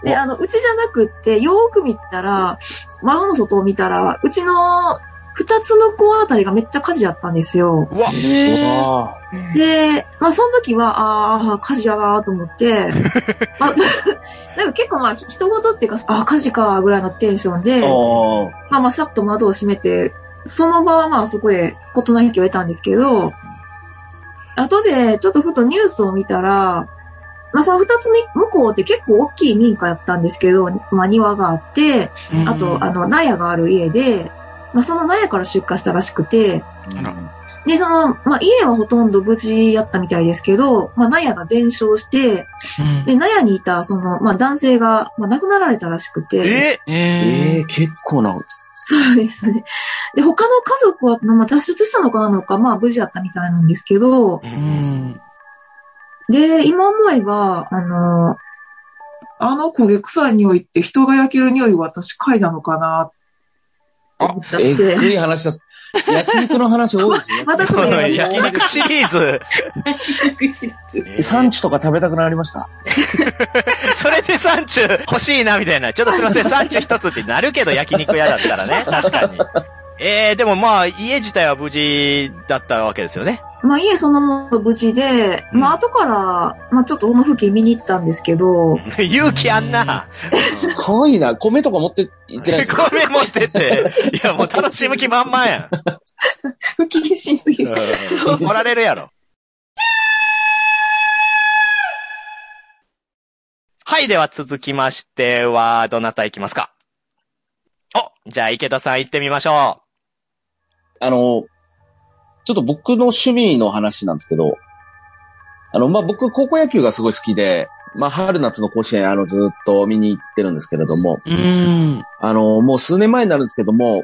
で、あの、うちじゃなくって、よーく見たら、窓の外を見たら、うちの二つ向こうあたりがめっちゃ火事やったんですよ。うわ、で、まあその時は、ああ、火事やなと思って、ま (laughs) あ、(laughs) なんか結構まあ、人事っていうか、ああ、火事か、ぐらいのテンションで、ー。まあまあ、さっと窓を閉めて、その場はまあそこで事の引きを得たんですけど、後でちょっとふとニュースを見たら、まあその二つに向こうって結構大きい民家やったんですけど、まあ庭があって、あと、あの、納屋がある家で、まあその納屋から出火したらしくて、で、その、まあ家はほとんど無事やったみたいですけど、まあ納屋が全焼して、うんで、納屋にいたその、まあ男性が、まあ亡くなられたらしくて、ええええ結構な。そうですね。で、他の家族は、まあ、脱出したのかなのか、まあ、無事だったみたいなんですけど、うんん。で、今思えば、あの、あの焦げ臭い匂いって人が焼ける匂いは私嗅いだのかなって思っちゃっえて。ぐい話だ。焼肉の話多いですよね。またちょっとやりましょう焼肉シリーズ。産地とか食べたくなりました。それでサンチュ欲しいな、みたいな。ちょっとすいません、サンチュ一つってなるけど焼肉屋だったらね。確かに。えー、でもまあ、家自体は無事だったわけですよね。まあ、家そのもの無事で、まあ、後から、まあ、ちょっとその付近見に行ったんですけど、(laughs) 勇気あんな。すごいな。米とか持って行ってないですか？(laughs) 米持ってって。いや、もう楽しむ気満々やん。不謹慎すぎる。うんおられるやろ。はい、では続きましては、どなた行きますか？お、じゃあ池田さん行ってみましょあの、ちょっと僕の趣味の話なんですけど、あの、まあ、僕、高校野球がすごい好きで、まあ、春夏の甲子園、あの、ずっと見に行ってるんですけれども、うん。あの、もう数年前になるんですけども、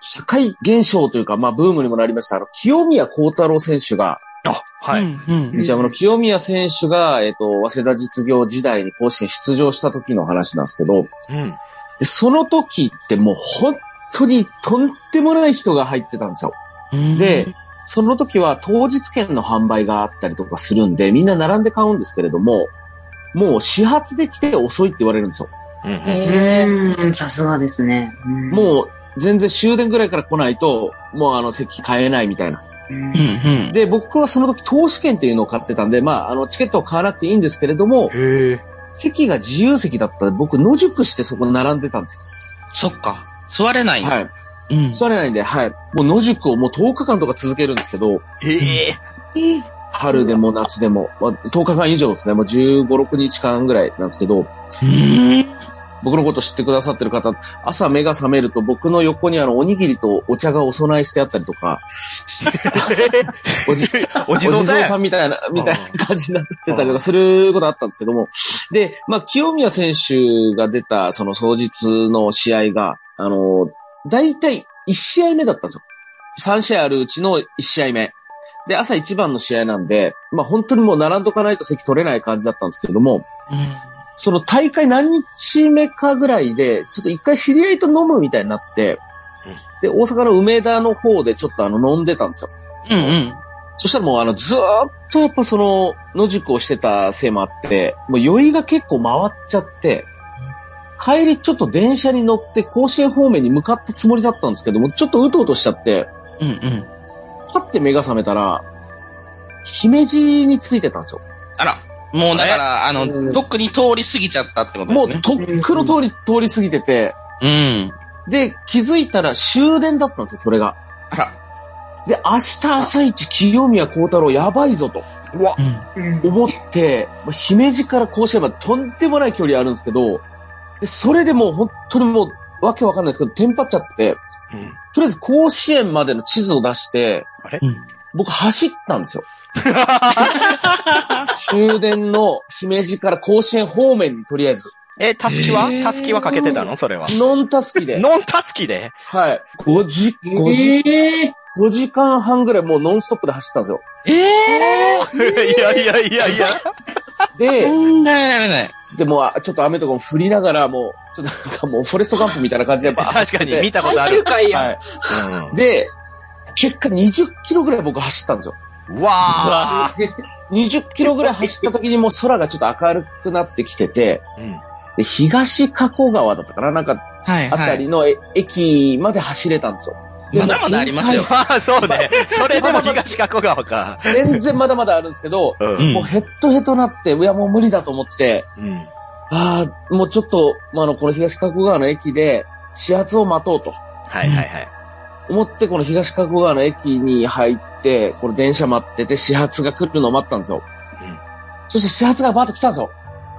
社会現象というか、まあ、ブームにもなりました、あの、清宮幸太郎選手が、う。あ、はい。うん。うん日ハムの清宮選手が、えっ、と、早稲田実業時代に甲子園出場した時の話なんですけど、うん。でその時ってもう本当にとんでもない人が入ってたんですよ。うんで、その時は当日券の販売があったりとかするんで、みんな並んで買うんですけれども、もう始発で来て遅いって言われるんですよ。へーさすがですね。うんもう全然終電ぐらいから来ないと、もうあの席買えないみたいな。うん。うん。で、僕はその時投資券っていうのを買ってたんで、まあ、あの、チケットを買わなくていいんですけれども。席が自由席だったんで、僕野宿してそこに並んでたんですそっか。座れない。よ。はい。うん。座れないんで、はい。もう野宿をもう10日間とか続けるんですけど、へえ。え春でも夏でも、まあ、10日間以上ですね。もう15、6日間ぐらいなんですけど、うん。僕のこと知ってくださってる方、朝目が覚めると僕の横にあの、おにぎりとお茶がお供えしてあったりとか、(laughs) おじ、お地蔵さんみたいな、みたいな感じになってたりとかすることあったんですけども。で、まあ、清宮選手が出た、その当日の試合が、あの、大体1試合目だったんですよ。3試合あるうちの1試合目。で、朝一番の試合なんで、まあ、本当にもう並んどかないと席取れない感じだったんですけれども、その大会何日目かぐらいで、ちょっと一回知り合いと飲むみたいになってうん、で、大阪の梅田の方でちょっとあの飲んでたんですよ。うん。うん。そしたらもうあのずーっとやっぱその野宿をしてたせいもあって、もう酔いが結構回っちゃって、帰りちょっと電車に乗って甲子園方面に向かったつもりだったんですけども、ちょっとうとうとしちゃって、うん。うん。パッて目が覚めたら、姫路についてたんですよ。あら。もうだから、あの、とっくに通り過ぎちゃったってこともうですね。とっくの通り、通り過ぎてて、うん。で、気づいたら終電だったんですよ、それが。あら。で、明日朝一清宮幸太郎やばいぞとうん。思って、まあ姫路から甲子園までとんでもない距離あるんですけど、で、それでもう本当にもうわけわかんないですけど、テンパっちゃって、うん。とりあえず甲子園までの地図を出して、うん。僕走ったんですよ。(laughs) 終電の姫路から甲子園方面にとりあえず、え、たすきは？たすきはかけてたの？それは。ノンタスキで、ノンたすきで？はい、5時、5時、ええ5時間半ぐらいもうノンストップで走ったんですよ。ええ (laughs) いやいやいやいや。で、考えられない。でもう、ちょっと雨とかも降りながら、もう、ちょっとなんかもう、フォレストガンプみたいな感じでバーッ確かに見たことあ最終る。回やん。はい。うんで、結果20キロぐらい僕走ったんですよ。うわー。20キロぐらい走った時にもう空がちょっと明るくなってきてて、うんで、東加古川だったかな？なんか、はい、あたはい。りのえ駅まで走れたんですよ。でまだまだありますよ。まあ、そうね。それでも東加古川か。全然まだまだあるんですけど、う。うんんもうヘッドヘッドなって、いやもう無理だと思って、うん。ああ、もうちょっと、まあ、あの、この東加古川の駅で、始発を待とうと。はいはいはい。思って、この東加古川の駅に入って、この電車待ってて、始発が来るのを待ったんですよ。うんそして始発がバーッと来たんですよ。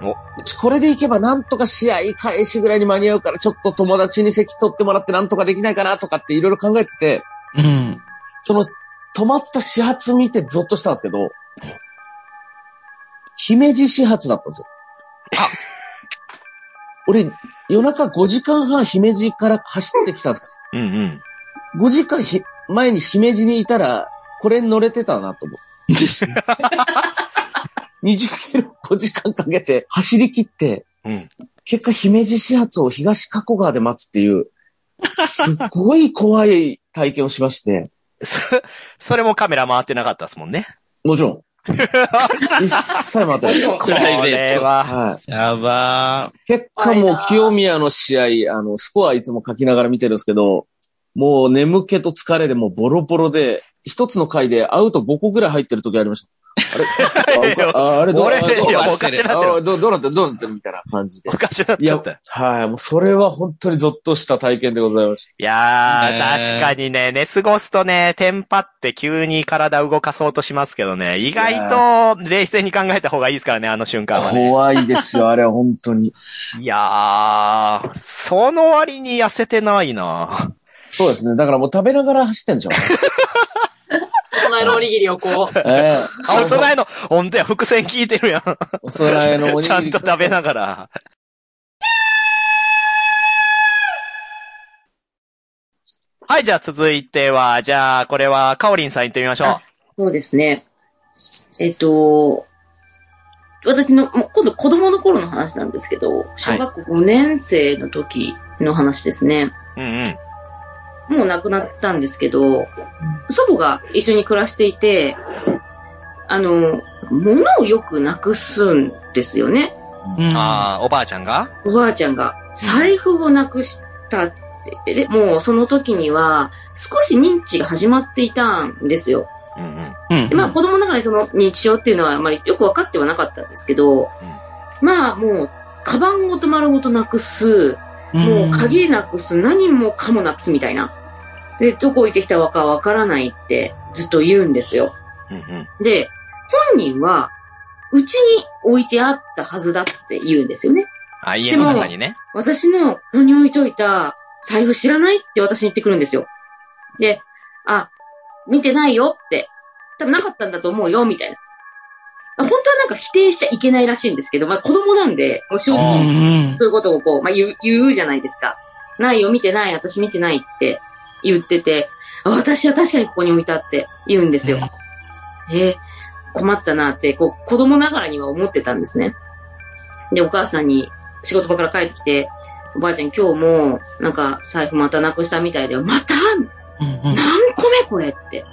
これで行けばなんとか試合開始ぐらいに間に合うから、ちょっと友達に席取ってもらってなんとかできないかなとかっていろいろ考えてて、うん。その、止まった始発見てゾッとしたんですけど、姫路始発だったんですよ。あ俺、夜中5時間半姫路から走ってきたんですうんうん。5時間ひ前に姫路にいたら、これに乗れてたなと思う。ですね。20キロ5時間かけて走り切って、うん結果姫路始発を東加古川で待つっていう、すごい怖い体験をしまして、(laughs) そ、それもカメラ回ってなかったですもんね。もちろん。(laughs) 一切待ってない。こプライベートれは、はい。やば結果もう清宮の試合、あの、スコアいつも書きながら見てるんですけど、もう眠気と疲れでもうボロボロで、一つの回でアウト5個ぐらい入ってる時ありました。あれ？(laughs) あれどう？なってる。あどう？なってるどうなってるみたいな感じでお。かしなっちゃった。、はい、もうそれは本当にゾッとした体験でございましいやー、ね確かにね、寝過ごすとね、テンパって急に体動かそうとしますけどね、意外と冷静に考えた方がいいですからね、あの瞬間た。はね。怖いですよ、あれは本当に。いやー、その割に痩せてないなそうですね。だからもう食べながら走ってんじゃん。(laughs) お供えのおにぎりをこう、ええあ、お供えの、ほんとや、伏線聞いてるやん。お供えのおにぎり。ちゃんと食べながら。はい、じゃあ続いては、じゃあ、これは、カオリンさん行ってみましょう。そうですね。えっと、私の、もう今度子供の頃の話なんですけど、小学校5年生の時の話ですね。うんうん。もう亡くなったんですけど、祖母が一緒に暮らしていて、あの、物をよくなくすんですよね。ー。うんあー、おばあちゃんが？おばあちゃんが財布をなくしたって、でもうその時には少し認知が始まっていたんですよ。うんうん。うん。でまあ子供の中でその認知症っていうのはあまりよく分かってはなかったんですけど、まあもう、カバンごと丸ごとなくす、もう鍵なくす、何もかもなくすみたいな。で、どこ置いてきたかわからないってずっと言うんですよ。うんうん。で、本人は、うちに置いてあったはずだって言うんですよね。あ、家の中にね。私のここに置いといた財布知らないって私に言ってくるんですよ。で、あ、見てないよって。多分なかったんだと思うよ、みたいな。あ本当はなんか否定しちゃいけないらしいんですけど、まあ子供なんで、もう正うん直、うん。そういうことをこう、まあ言う、言うじゃないですか。ないよ、見てない、私見てないって言ってて、あ私は確かにここに置いたって言うんですよ。えー困ったなって、こう、子供ながらには思ってたんですね。で、お母さんに仕事場から帰ってきて、おばあちゃん今日も、なんか財布またなくしたみたいで、またうんうん何個目これって。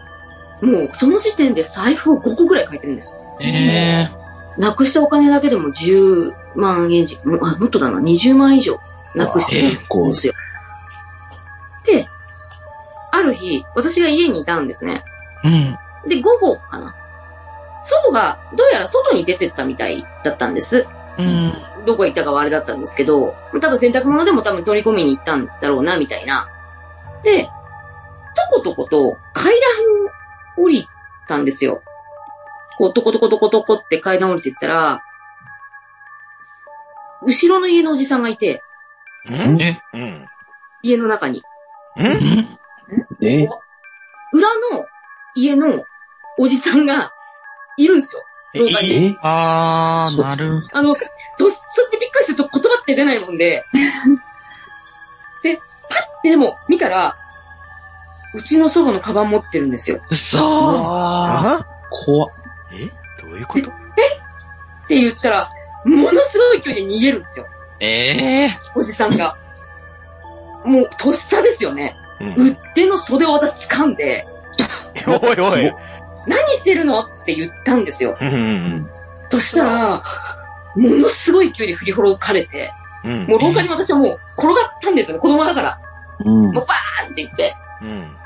もう、その時点で財布を5個ぐらい書いてるんですよ。ええなくしたお金だけでも10万円以上、もあもっとだな、20万以上なくしてるんですよ。で、ある日、私が家にいたんですね。うん。で、午後かな。祖母がどうやら外に出てったみたいだったんです。うん。どこ行ったかはあれだったんですけど、多分洗濯物でも多分取り込みに行ったんだろうな、みたいな。で、とことこと階段を降りたんですよ。こう、とことことことこって階段降りていったら、後ろの家のおじさんがいて、うん？え？うん。家の中に。うん？うんえ？裏の家のおじさんがいるんですよ。廊下に。え？あー、そうなる。あの、とっさってびっくりすると言葉って出ないもんで、で、パッてでも見たら、うちの祖母のカバン持ってるんですよ。うそわあ？怖っ。え？どういうこと？って言ったら、ものすごい勢いで逃げるんですよ。ええおじさんが。もう、とっさですよね。うん。腕の袖を私掴んで、おいおい。何してるの？って言ったんですよ。うんうんそしたら、ものすごい勢いで振りほろかれて、うん。もう廊下に私はもう転がったんですよね、子供だから。うん。もうバーンって言って。うん。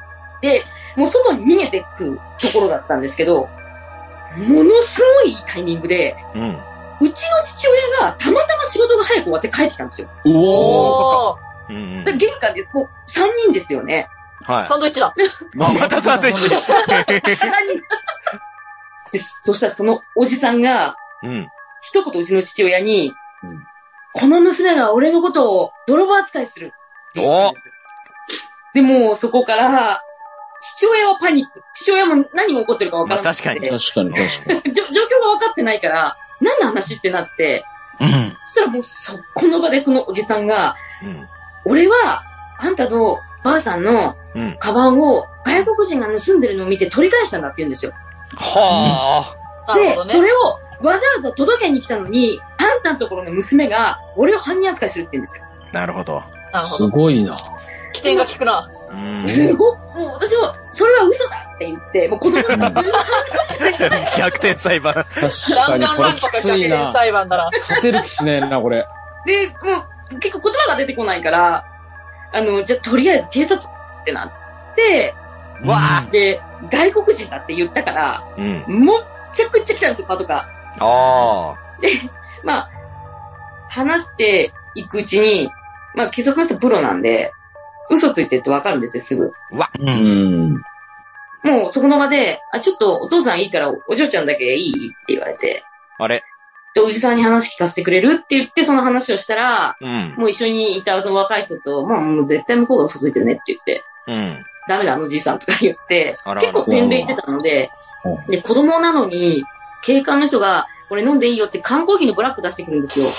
で、もう外に逃げていくところだったんですけど、ものすごいいいタイミングで、うん。うちの父親がたまたま仕事が早く終わって帰ってきたんですよ。うおーおー、うんうんで玄関でこう、3人ですよね。はい。サンドイッチだ。(laughs) ままたサンドイッチ。3 (laughs) 人でそしたらそのおじさんが、うん。一言うちの父親に、うんこの娘が俺のことを泥棒扱いするって言ったんです。でも、そこから、父親はパニック。父親も何が起こってるか分からなくて、まあ確か確かに確かに。(laughs) 状況が分かってないから、何の話ってなって、うん。そしたらもうそこの場でそのおじさんが、うん。俺は、あんたのばあさんのうん。カバンを外国人が盗んでるのを見て取り返したんだって言うんですよ。はで、なるほどねそ。れをわざわざ届けに来たのに、あんたのところの娘が俺を犯人扱いするって言うんですよ。あ。なるほど。すど。ごいな。起点が効くな。うん。すごっもう私も、それは嘘だって言って、もう子供だからずっと反応してない (laughs) 逆転裁判。確弾かに、これきついな逆転。裁判だな。勝てる気しねえな、これ。で、もう結構言葉が出てこないから、あの、じゃあとりあえず警察ってなって、わあ。で、外国人だって言ったから、うん。もっちゃくちゃ来たんですよ、パトカー。あまあ、話していくうちに、まあ、警察の人プロなんで、嘘ついてるってわかるんですよ、すぐ。う。うんん。もう、そこの場で、あ、ちょっとお父さんいいから、お嬢ちゃんだけいい？って言われて、あ。あれ？で、おじさんに話聞かせてくれるって言って、その話をしたら、うん。もう一緒にいたその若い人と、まあ、もう絶対向こうが嘘ついてるねって言って、うん。ダメだ、あのじいさんとか言ってあらあら、結構天然してたのでう、で、子供なのに、警官の人が、これ飲んでいいよって缶コーヒーのブラック出してくるんですよ。(laughs)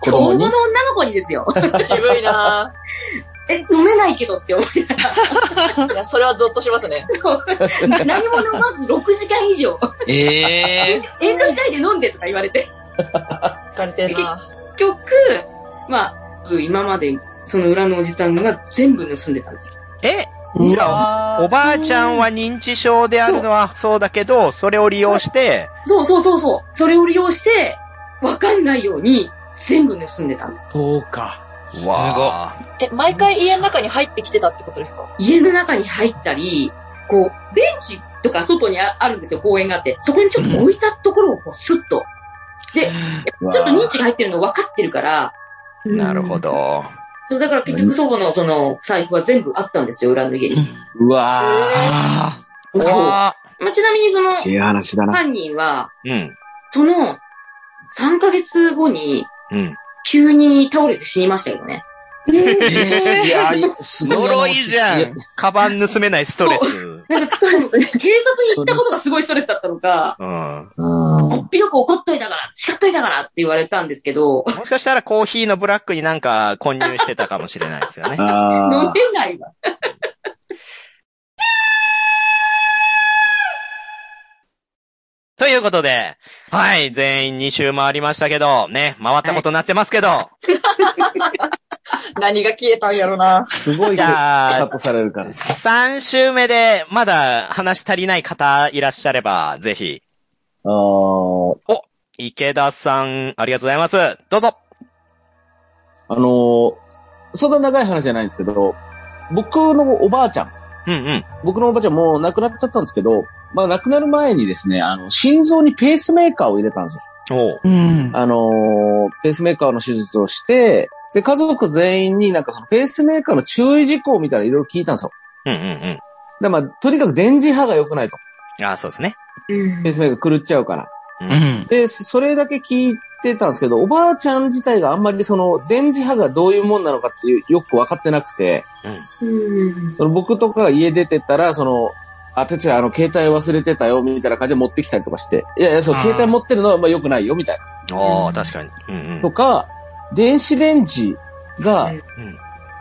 子供の女の子にですよ。渋いな (laughs) え、飲めないけどって思いなが (laughs) いや、それはゾッとしますね。ら、何も飲まず6時間以上、ええ遠慮しないで飲んでとか言われて、聞かれてんな。結局、まあ、今までその裏のおじさんが全部盗んでたんです。えじゃあ、おばあちゃんは認知症であるのはそうだけど、それを利用して、そうそうそうそう。それを利用して、わかんないように全部盗んでたんです。そうか。わあ。え、毎回家の中に入ってきてたってことですか？家の中に入ったり、こう、ベンチとか外にああるんですよ、公園があって。そこにちょっと置いたところをこうスッと。で、ちょっと認知が入ってるの分かってるから、なるほど。そうだから結局祖母のその財布は全部あったんですよ、裏の家に。うわあそうわあ。まあ、ちなみにその。犯人は、うん。その3ヶ月後にうん。急に倒れて死にましたけどね。いや、いすごい。呪いじゃん。カバン盗めないストレス。なんかストレス、警察に行ったことがすごいストレスだったのか、うん。うん。こっぴどく怒っといたから、叱っといたからって言われたんですけど、もしかしたらコーヒーのブラックになんか混入してたかもしれないですよね。(laughs) 飲あんでないわ。(laughs) ということで、はい、全員2周回りましたけど、ね、回ったことになってますけど、(laughs) 何が消えたんやろな。あ。すごいじカットされるから。3週目でまだ話足りない方いらっしゃれば、ぜひ、あー池田さん、ありがとうございます。どうぞ。あのーそんな長い話じゃないんですけど、僕のおばあちゃん、うんうん。僕のおばあちゃんもう亡くなっちゃったんですけど、まあ亡くなる前にですね、あの、心臓にペースメーカーを入れたんですよ。おう。うん。あのーペースメーカーの手術をして、で、家族全員になんかそのペースメーカーの注意事項みたいなのいろいろ聞いたんですよ。うんうんで、まあ、とにかく電磁波が良くないと。うん。あそうですね。ペースメーカー狂っちゃうから。うん。で、それだけ聞いてたんですけど、おばあちゃん自体があんまりその、電磁波がどういうもんなのかっていう、よく分かってなくて、うん。その僕とかが家出てたら、その、あ、てつや、あの、携帯忘れてたよ、みたいな感じで持ってきたりとかして、いやいや、そう、携帯持ってるのはまあ良くないよ、みたいな。おー、確かに。うんとか、電子レンジが、うんうん。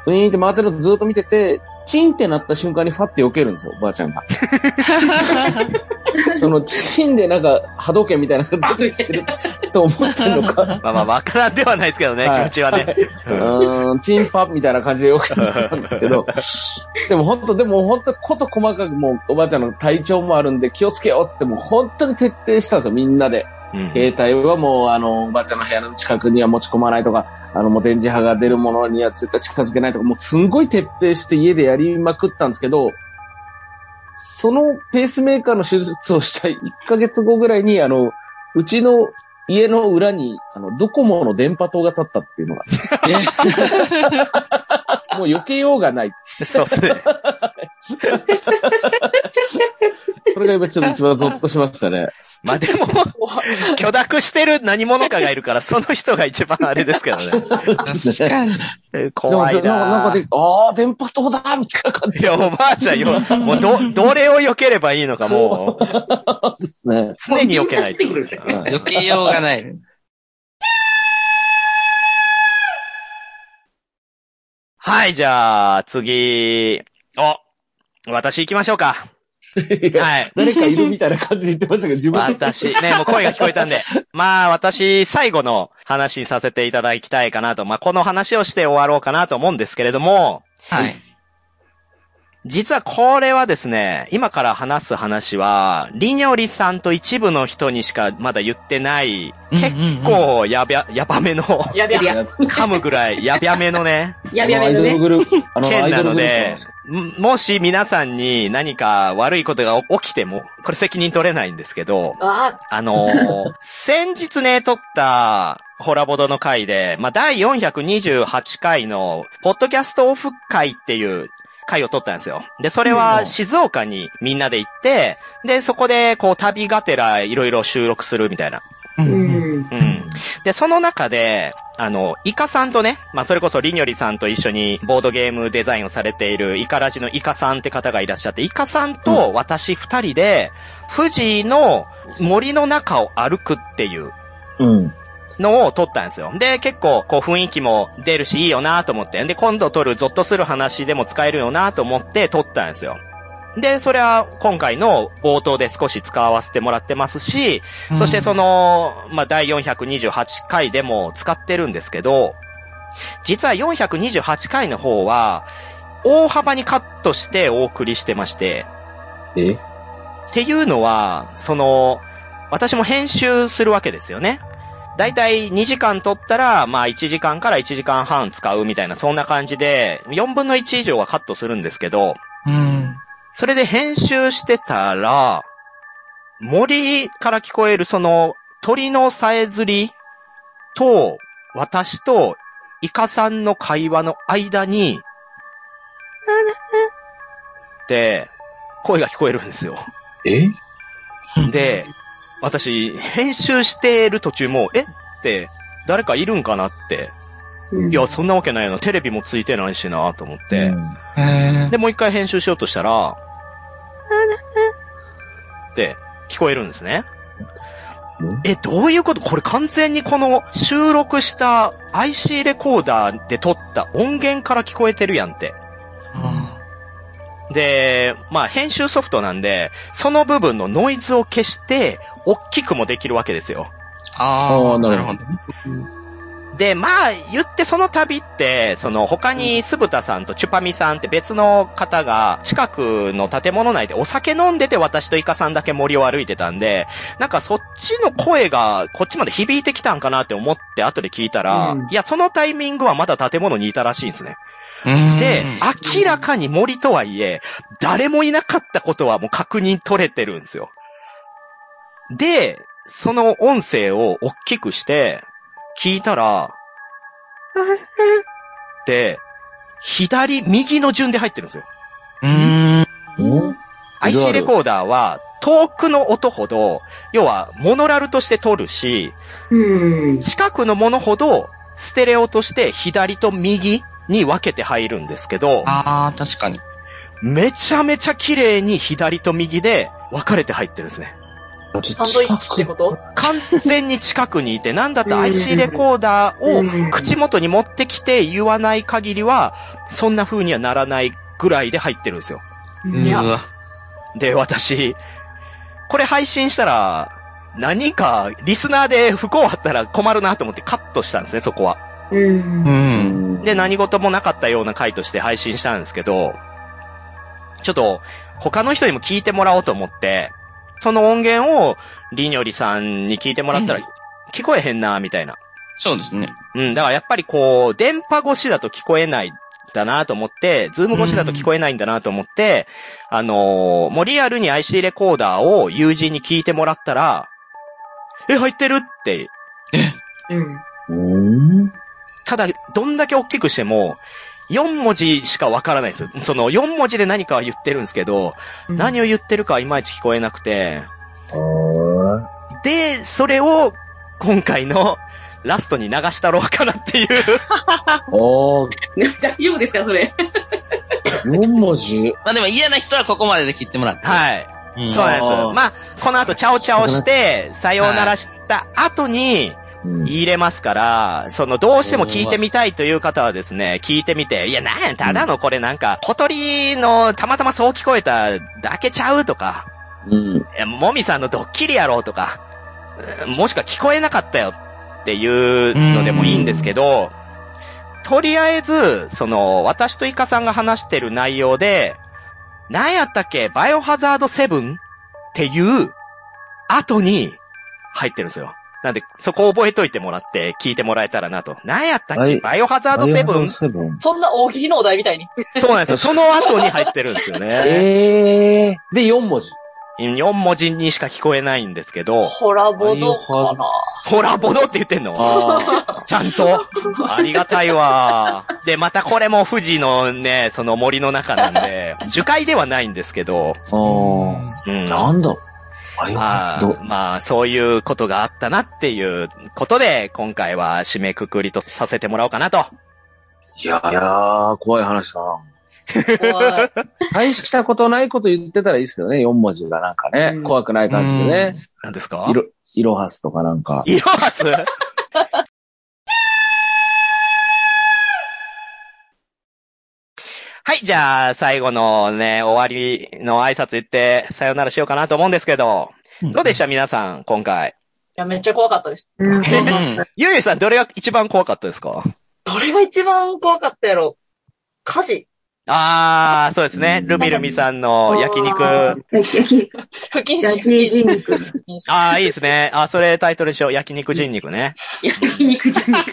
ウィーンって回ってるのずっと見てて、チンってなった瞬間にファって避けるんですよ、おばあちゃんが。(laughs) その、チンでなんか波動拳みたいなのが出てきてると思ってんのか。まあまあ、わからんではないですけどね、はい気持ちはね。うーん、チンパみたいな感じでよく見てたんですけど、(laughs) でも本当、でも本当、こと細かくもうおばあちゃんの体調もあるんで気をつけようってってもう本当に徹底したんですよ、みんなで。うん。携帯はもう、あの、おばあちゃんの部屋の近くには持ち込まないとか、あの、もう電磁波が出るものには絶対近づけないとか、もうすんごい徹底して家でやりまくったんですけど、そのペースメーカーの手術をした1ヶ月後ぐらいに、あの、うちの家の裏に、あの、ドコモの電波塔が立ったっていうのが、(laughs) もう避けようがない。(laughs) そうっすね。(laughs) それが今ちょっと一番ゾッとしましたね。まあでも、(laughs) 許諾してる何者かがいるから、その人が一番あれですけどね。確かに。怖いでもなんかなんかなで、ああ、電波塔だみたいな感じいや、おばあちゃんよ。もう、ど、どれを避ければいいのか、もう、ですね。常に避けないと。もう敏感になってくる余計ようがない。はい、じゃあ、次。お、私行きましょうか。はい。誰かいるみたいな感じで言ってましたけど、自分で私、ね、もう声が聞こえたんで。(laughs) まあ、私、最後の話にさせていただきたいかなと。まあ、この話をして終わろうかなと思うんですけれども、はい。実はこれはですね、今から話す話は、りにょりさんと一部の人にしかまだ言ってない、結構やびゃ、やばめの、やべや。噛むぐらいやびゃめのね、(laughs) やべやべのね。アイドルグループ、あの、ア件なのでもし皆さんに何か悪いことが起きても、これ責任取れないんですけど、ああのー先日ね、撮った、ホラボドの回で、まあ、第428回の、ポッドキャストオフ会っていう回を撮ったんですよ。で、それは静岡にみんなで行って、で、そこで、こう、旅がてらいろいろ収録するみたいな。ううん。ん。で、その中で、あの、イカさんとね、まあ、それこそリニョリさんと一緒にボードゲームデザインをされているイカラジのイカさんって方がいらっしゃって、イカさんと私二人で、富士の森の中を歩くっていううん。のを撮ったんですよ。で、結構、こう雰囲気も出るしいいよなと思って。で、今度撮るゾッとする話でも使えるよなと思って撮ったんですよ。で、それは今回の冒頭で少し使わせてもらってますし、そしてその、まあ、第428回でも使ってるんですけど、実は428回の方は、大幅にカットしてお送りしてまして、え？っていうのは、その、私も編集するわけですよね。だいたい2時間撮ったら、まあ1時間から1時間半使うみたいな、そんな感じで、4分の1以上はカットするんですけど、うん。それで編集してたら、森から聞こえるその鳥のさえずりと、私とイカさんの会話の間に、で、声が聞こえるんですよ。え？で、私、編集してる途中も、え？って、誰かいるんかなって。いや、そんなわけないよな。テレビもついてないしな、と思って。へで、もう一回編集しようとしたら、って聞こえるんですね。え、どういうこと？これ完全にこの収録した IC レコーダーで撮った音源から聞こえてるやんって。で、まあ編集ソフトなんで、その部分のノイズを消して、大きくもできるわけですよ。ああ、なるほど。で、まあ、言ってその旅って、その他に酢豚さんとチュパミさんって別の方が近くの建物内でお酒飲んでて私とイカさんだけ森を歩いてたんで、なんかそっちの声がこっちまで響いてきたんかなって思って後で聞いたら、うんいや、そのタイミングはまだ建物にいたらしいんですね。うんで、明らかに森とはいえ、誰もいなかったことはもう確認取れてるんですよ。で、その音声を大きくして、聞いたら、(laughs) で、左、右の順で入ってるんですよ。うん。IC レコーダーは、遠くの音ほど、要は、モノラルとして撮るし、うん。近くのものほど、ステレオとして左と右に分けて入るんですけど、ああ、確かに。めちゃめちゃ綺麗に左と右で分かれて入ってるんですね。サンドイッチってこと？完全に近くにいて、なんだったら IC レコーダーを口元に持ってきて言わない限りは、そんな風にはならないぐらいで入ってるんですよ。いやうわ。で、私、これ配信したら、何かリスナーで不幸あったら困るなと思ってカットしたんですね、そこは。うん。うん。で、何事もなかったような回として配信したんですけど、ちょっと、他の人にも聞いてもらおうと思って、その音源を、りにょりさんに聞いてもらったら、聞こえへんな、みたいな。そうですね。うん、だからやっぱりこう、電波越しだと聞こえないんだなと思って、ズーム越しだと聞こえないんだなと思って、あのーもうリアルに IC レコーダーを友人に聞いてもらったら、え、入ってるって。うん。うん。ただ、どんだけ大きくしても、4文字しかわからないんですよ。その4文字で何かは言ってるんですけど、何を言ってるかはいまいち聞こえなくて、で、それを今回のラストに流したろうかなっていう。おー、(laughs) 大丈夫ですか、それ？4文字。(laughs) まあでも嫌な人はここまでで切ってもらって。はい。うんそうなんです。まあ、この後、チャオチャオして、さようならした後に、うん入れますから、その、どうしても聞いてみたいという方はですね、聞いてみて、いや、なんや、ただのこれなんか、小鳥のたまたまそう聞こえただけちゃうとか、うん。もみさんのドッキリやろうとか、うんもしくは聞こえなかったよっていうのでもいいんですけど、とりあえず、その、私とイカさんが話してる内容で、何やったっけバイオハザード7っていう後に入ってるんですよ。なんで、そこを覚えといてもらって聞いてもらえたらなと。何やったっけ、はいバイオハザード 7? セブン。そんな大喜利のお題みたいに。そうなんですよ。その後に入ってるんですよね。え (laughs) えー。で、4文字。4文字にしか聞こえないんですけど、ホラボドかな？ホラボドって言ってんの？あちゃんと。ありがたいわ。で、またこれも富士のね、その森の中なんで、樹海ではないんですけど、あ。あうん。あ。なんだバイオまあまあ、そういうことがあったなっていうことで、今回は締めくくりとさせてもらおうかなと。いやいやー、怖い話だな。怖い大したことないこと言ってたらいいですけどね、4文字がなんかね、うん怖くない感じでね。何ですか？いろ、イロハスとかなんか。イロハスはい、じゃあ、最後のね、終わりの挨拶言って、さよならしようかなと思うんですけど、どうでした？皆さん、今回。いや、めっちゃ怖かったです。うん。うん。ゆうゆうさん、どれが一番怖かったですか？どれが一番怖かったやろ火事あー、そうですね。ルミルミさんの焼肉。あ焼き、不謹慎。焼き人肉。ー、いいですね。あ、それタイトルにしよう。焼肉人肉ね。焼肉じゃなく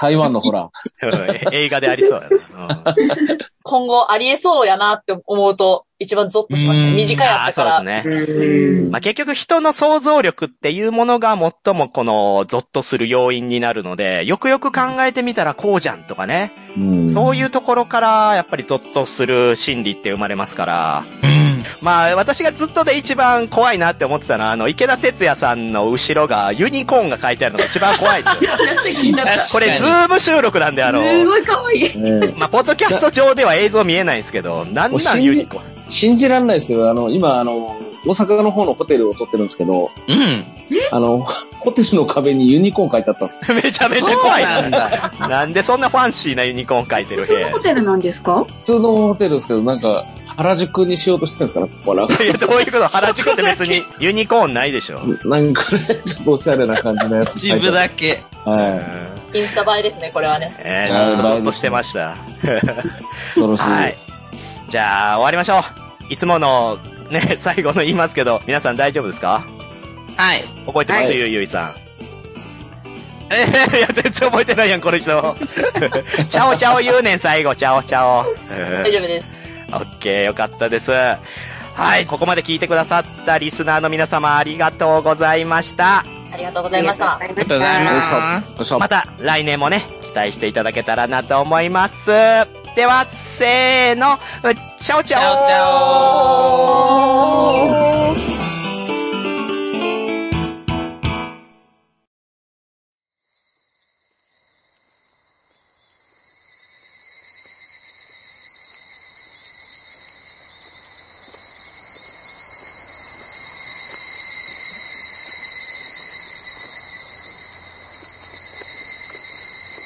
台湾のほら。うん映画でありそうやな。うん今後ありえそうやなって思うと、一番ゾッとしました。うん短いやあーったから。そうですね。うんまあ、結局人の想像力っていうものが最もこのゾッとする要因になるので、よくよく考えてみたらこうじゃんとかね。うんそういうところからやっぱりゾッとする心理って生まれますから。うん。まあ私がずっとで一番怖いなって思ってたのは、あの池田哲也さんの後ろがユニコーンが書いてあるのが一番怖いですよ。(laughs) これズーム収録なんであの、ごい可愛い。ねまあポッドキャスト上では映像見えないんですけど、なんなんユニコーン？信じられないですけど、あの、今、あの、大阪の方のホテルを取ってるんですけど、うん。あの、ホテルの壁にユニコーン書いてあったんですめちゃめちゃ怖いなんだ。なんでそんなファンシーなユニコーン書いてる普通のホテルなんですか？普通のホテルですけど、なんか、原宿にしようとしてるんですかね、ここはなんか。いや、どういうこと？原宿って別に (laughs) ユニコーンないでしょ。なんかね、ちょっとおしゃれな感じのやつ一部。だけ。はインスタ映えですね、これはね。えー、ずっとゾッとしてました。い。(laughs) 恐ろしい。はい。じゃあ、終わりましょう。いつもの、ね、(laughs) 最後の言いますけど、皆さん大丈夫ですか？はい。覚えてます、はいゆいゆいさん。えー、(laughs) いや、全然覚えてないやん、この人。(laughs) チャオチャオ言うねん、最後、チャオチャオ。大丈夫です。オッケー、よかったです。はい、ここまで聞いてくださったリスナーの皆様ありがとうございました。ありがとうございました。ありがとうございましょまた来年もね、期待していただけたらなと思います。では、せーの、チャオチャオ。チャオチャオ。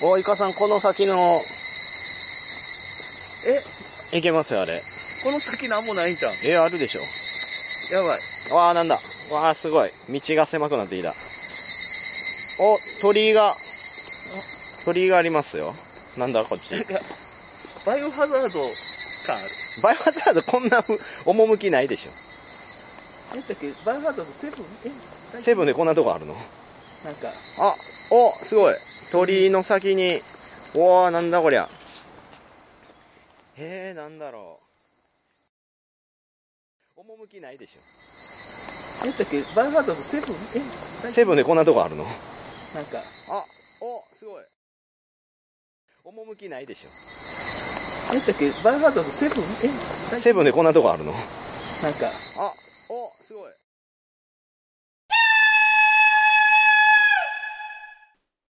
お、イカさん、この先の、え？いけますよ、あれ。この先なんもないんじゃん。え、あるでしょ。やばい。わあ、なんだ。わあ、すごい。道が狭くなってきた。お、鳥居が、鳥居がありますよ。なんだ、こっち。バイオハザード感ある。バイオハザードこんなふ趣ないでしょ。何だっけ？バイオハザードセブン？え？セブンでこんなとこあるの？なんか、あ、お、すごい。鳥居の先に、うわー、なんだこりゃ。へえ、なんだろう。趣ないでし何だっけバイオハザードセブン？えょ。セブンでこんなとこあるの？なんか、あ、お、すごい。趣ないでしょ。何だっけバイオハザードセブン？えセブンでこんなとこあるの？なんか、あ、